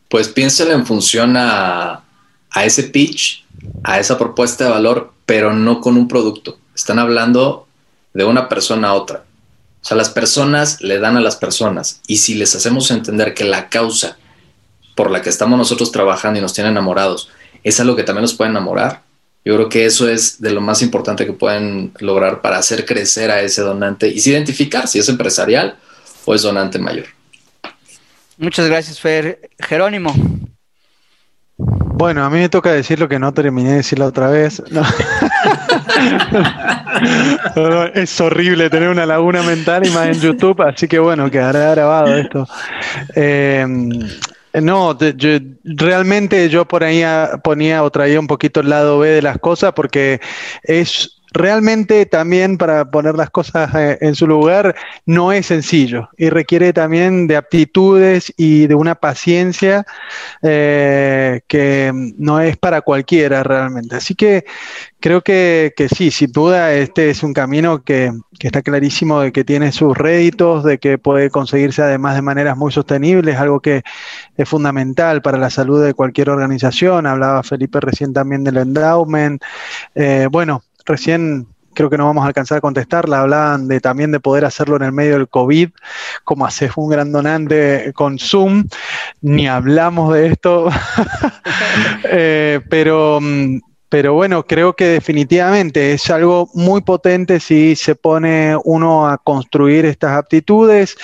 Pues piénselo en función a, a ese pitch, a esa propuesta de valor, pero no con un producto. Están hablando de una persona a otra. O sea, las personas le dan a las personas y si les hacemos entender que la causa por la que estamos nosotros trabajando y nos tiene enamorados, es algo que también nos puede enamorar. Yo creo que eso es de lo más importante que pueden lograr para hacer crecer a ese donante y identificar si es empresarial o es donante mayor. Muchas gracias, Fer. Jerónimo. Bueno, a mí me toca decir lo que no terminé de decir la otra vez. <laughs> es horrible tener una laguna mental y más en YouTube, así que bueno, quedará grabado esto. Eh, no, realmente yo por ahí ponía o traía un poquito el lado B de las cosas porque es realmente también para poner las cosas eh, en su lugar no es sencillo y requiere también de aptitudes y de una paciencia eh, que no es para cualquiera realmente. Así que creo que, sí, sin duda este es un camino que, que, está clarísimo de que tiene sus réditos, de que puede conseguirse además de maneras muy sostenibles, algo que es fundamental para la salud de cualquier organización. Hablaba Felipe recién también del endowment. Eh, bueno, recién creo que no vamos a alcanzar a contestarla, hablaban de también de poder hacerlo en el medio del COVID, como haces un gran donante con Zoom, ni hablamos de esto, <laughs> eh, pero... Mm, pero bueno, creo que definitivamente es algo muy potente si se pone uno a construir estas aptitudes,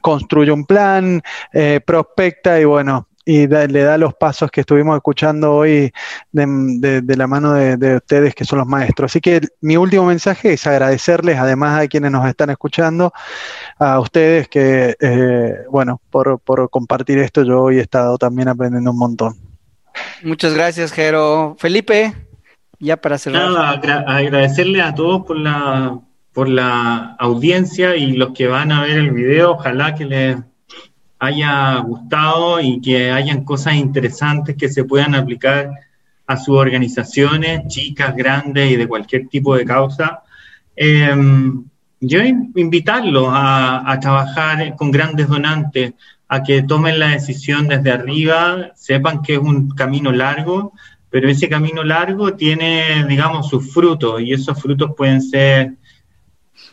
construye un plan, eh, prospecta y bueno, y le da los pasos que estuvimos escuchando hoy de, la mano de, ustedes que son los maestros. Así que mi último mensaje es agradecerles, además a quienes nos están escuchando, a ustedes que, eh, bueno, por, por compartir esto, yo hoy he estado también aprendiendo un montón. Muchas gracias, Jero. Felipe, ya para cerrar. Nada, agradecerle a todos por la, por la audiencia y los que van a ver el video. Ojalá que les haya gustado y que hayan cosas interesantes que se puedan aplicar a sus organizaciones, chicas, grandes y de cualquier tipo de causa. Em, yo invitarlos a, a, trabajar con grandes donantes, a que tomen la decisión desde arriba, sepan que es un camino largo, pero ese camino largo tiene, digamos, sus frutos y esos frutos pueden ser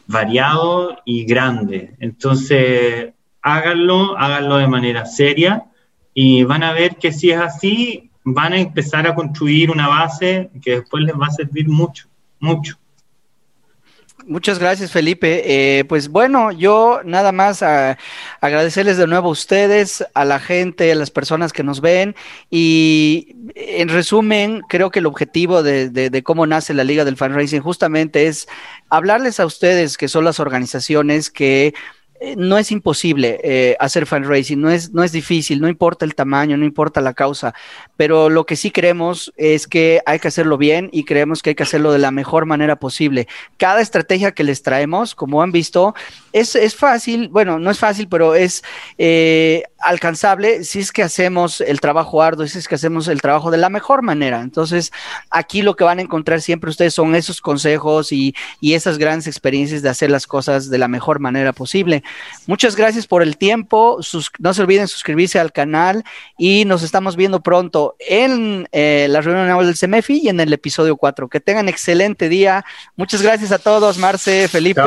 variados y grandes. Entonces, háganlo, háganlo de manera seria y van a ver que si es así, van a empezar a construir una base que después les va a servir mucho, mucho. Muchas gracias, Felipe. Eh, pues bueno, yo nada más a, agradecerles de nuevo a ustedes, a la gente, a las personas que nos ven. Y en resumen, creo que el objetivo de, cómo nace la Liga del Fundraising justamente es hablarles a ustedes, que son las organizaciones que no es imposible eh, hacer fundraising, no es, no es difícil, no importa el tamaño, no importa la causa, pero lo que sí creemos es que hay que hacerlo bien y creemos que hay que hacerlo de la mejor manera posible. Cada estrategia que les traemos, como han visto, es, es fácil, bueno, no es fácil, pero es eh, alcanzable si es que hacemos el trabajo arduo, si es que hacemos el trabajo de la mejor manera. Entonces, aquí lo que van a encontrar siempre ustedes son esos consejos y, y esas grandes experiencias de hacer las cosas de la mejor manera posible. Muchas gracias por el tiempo. no se olviden suscribirse al canal y nos estamos viendo pronto en eh, la reunión anual del CEMEFI y en el episodio 4. Que tengan excelente día. Muchas gracias a todos, Marce, Felipe.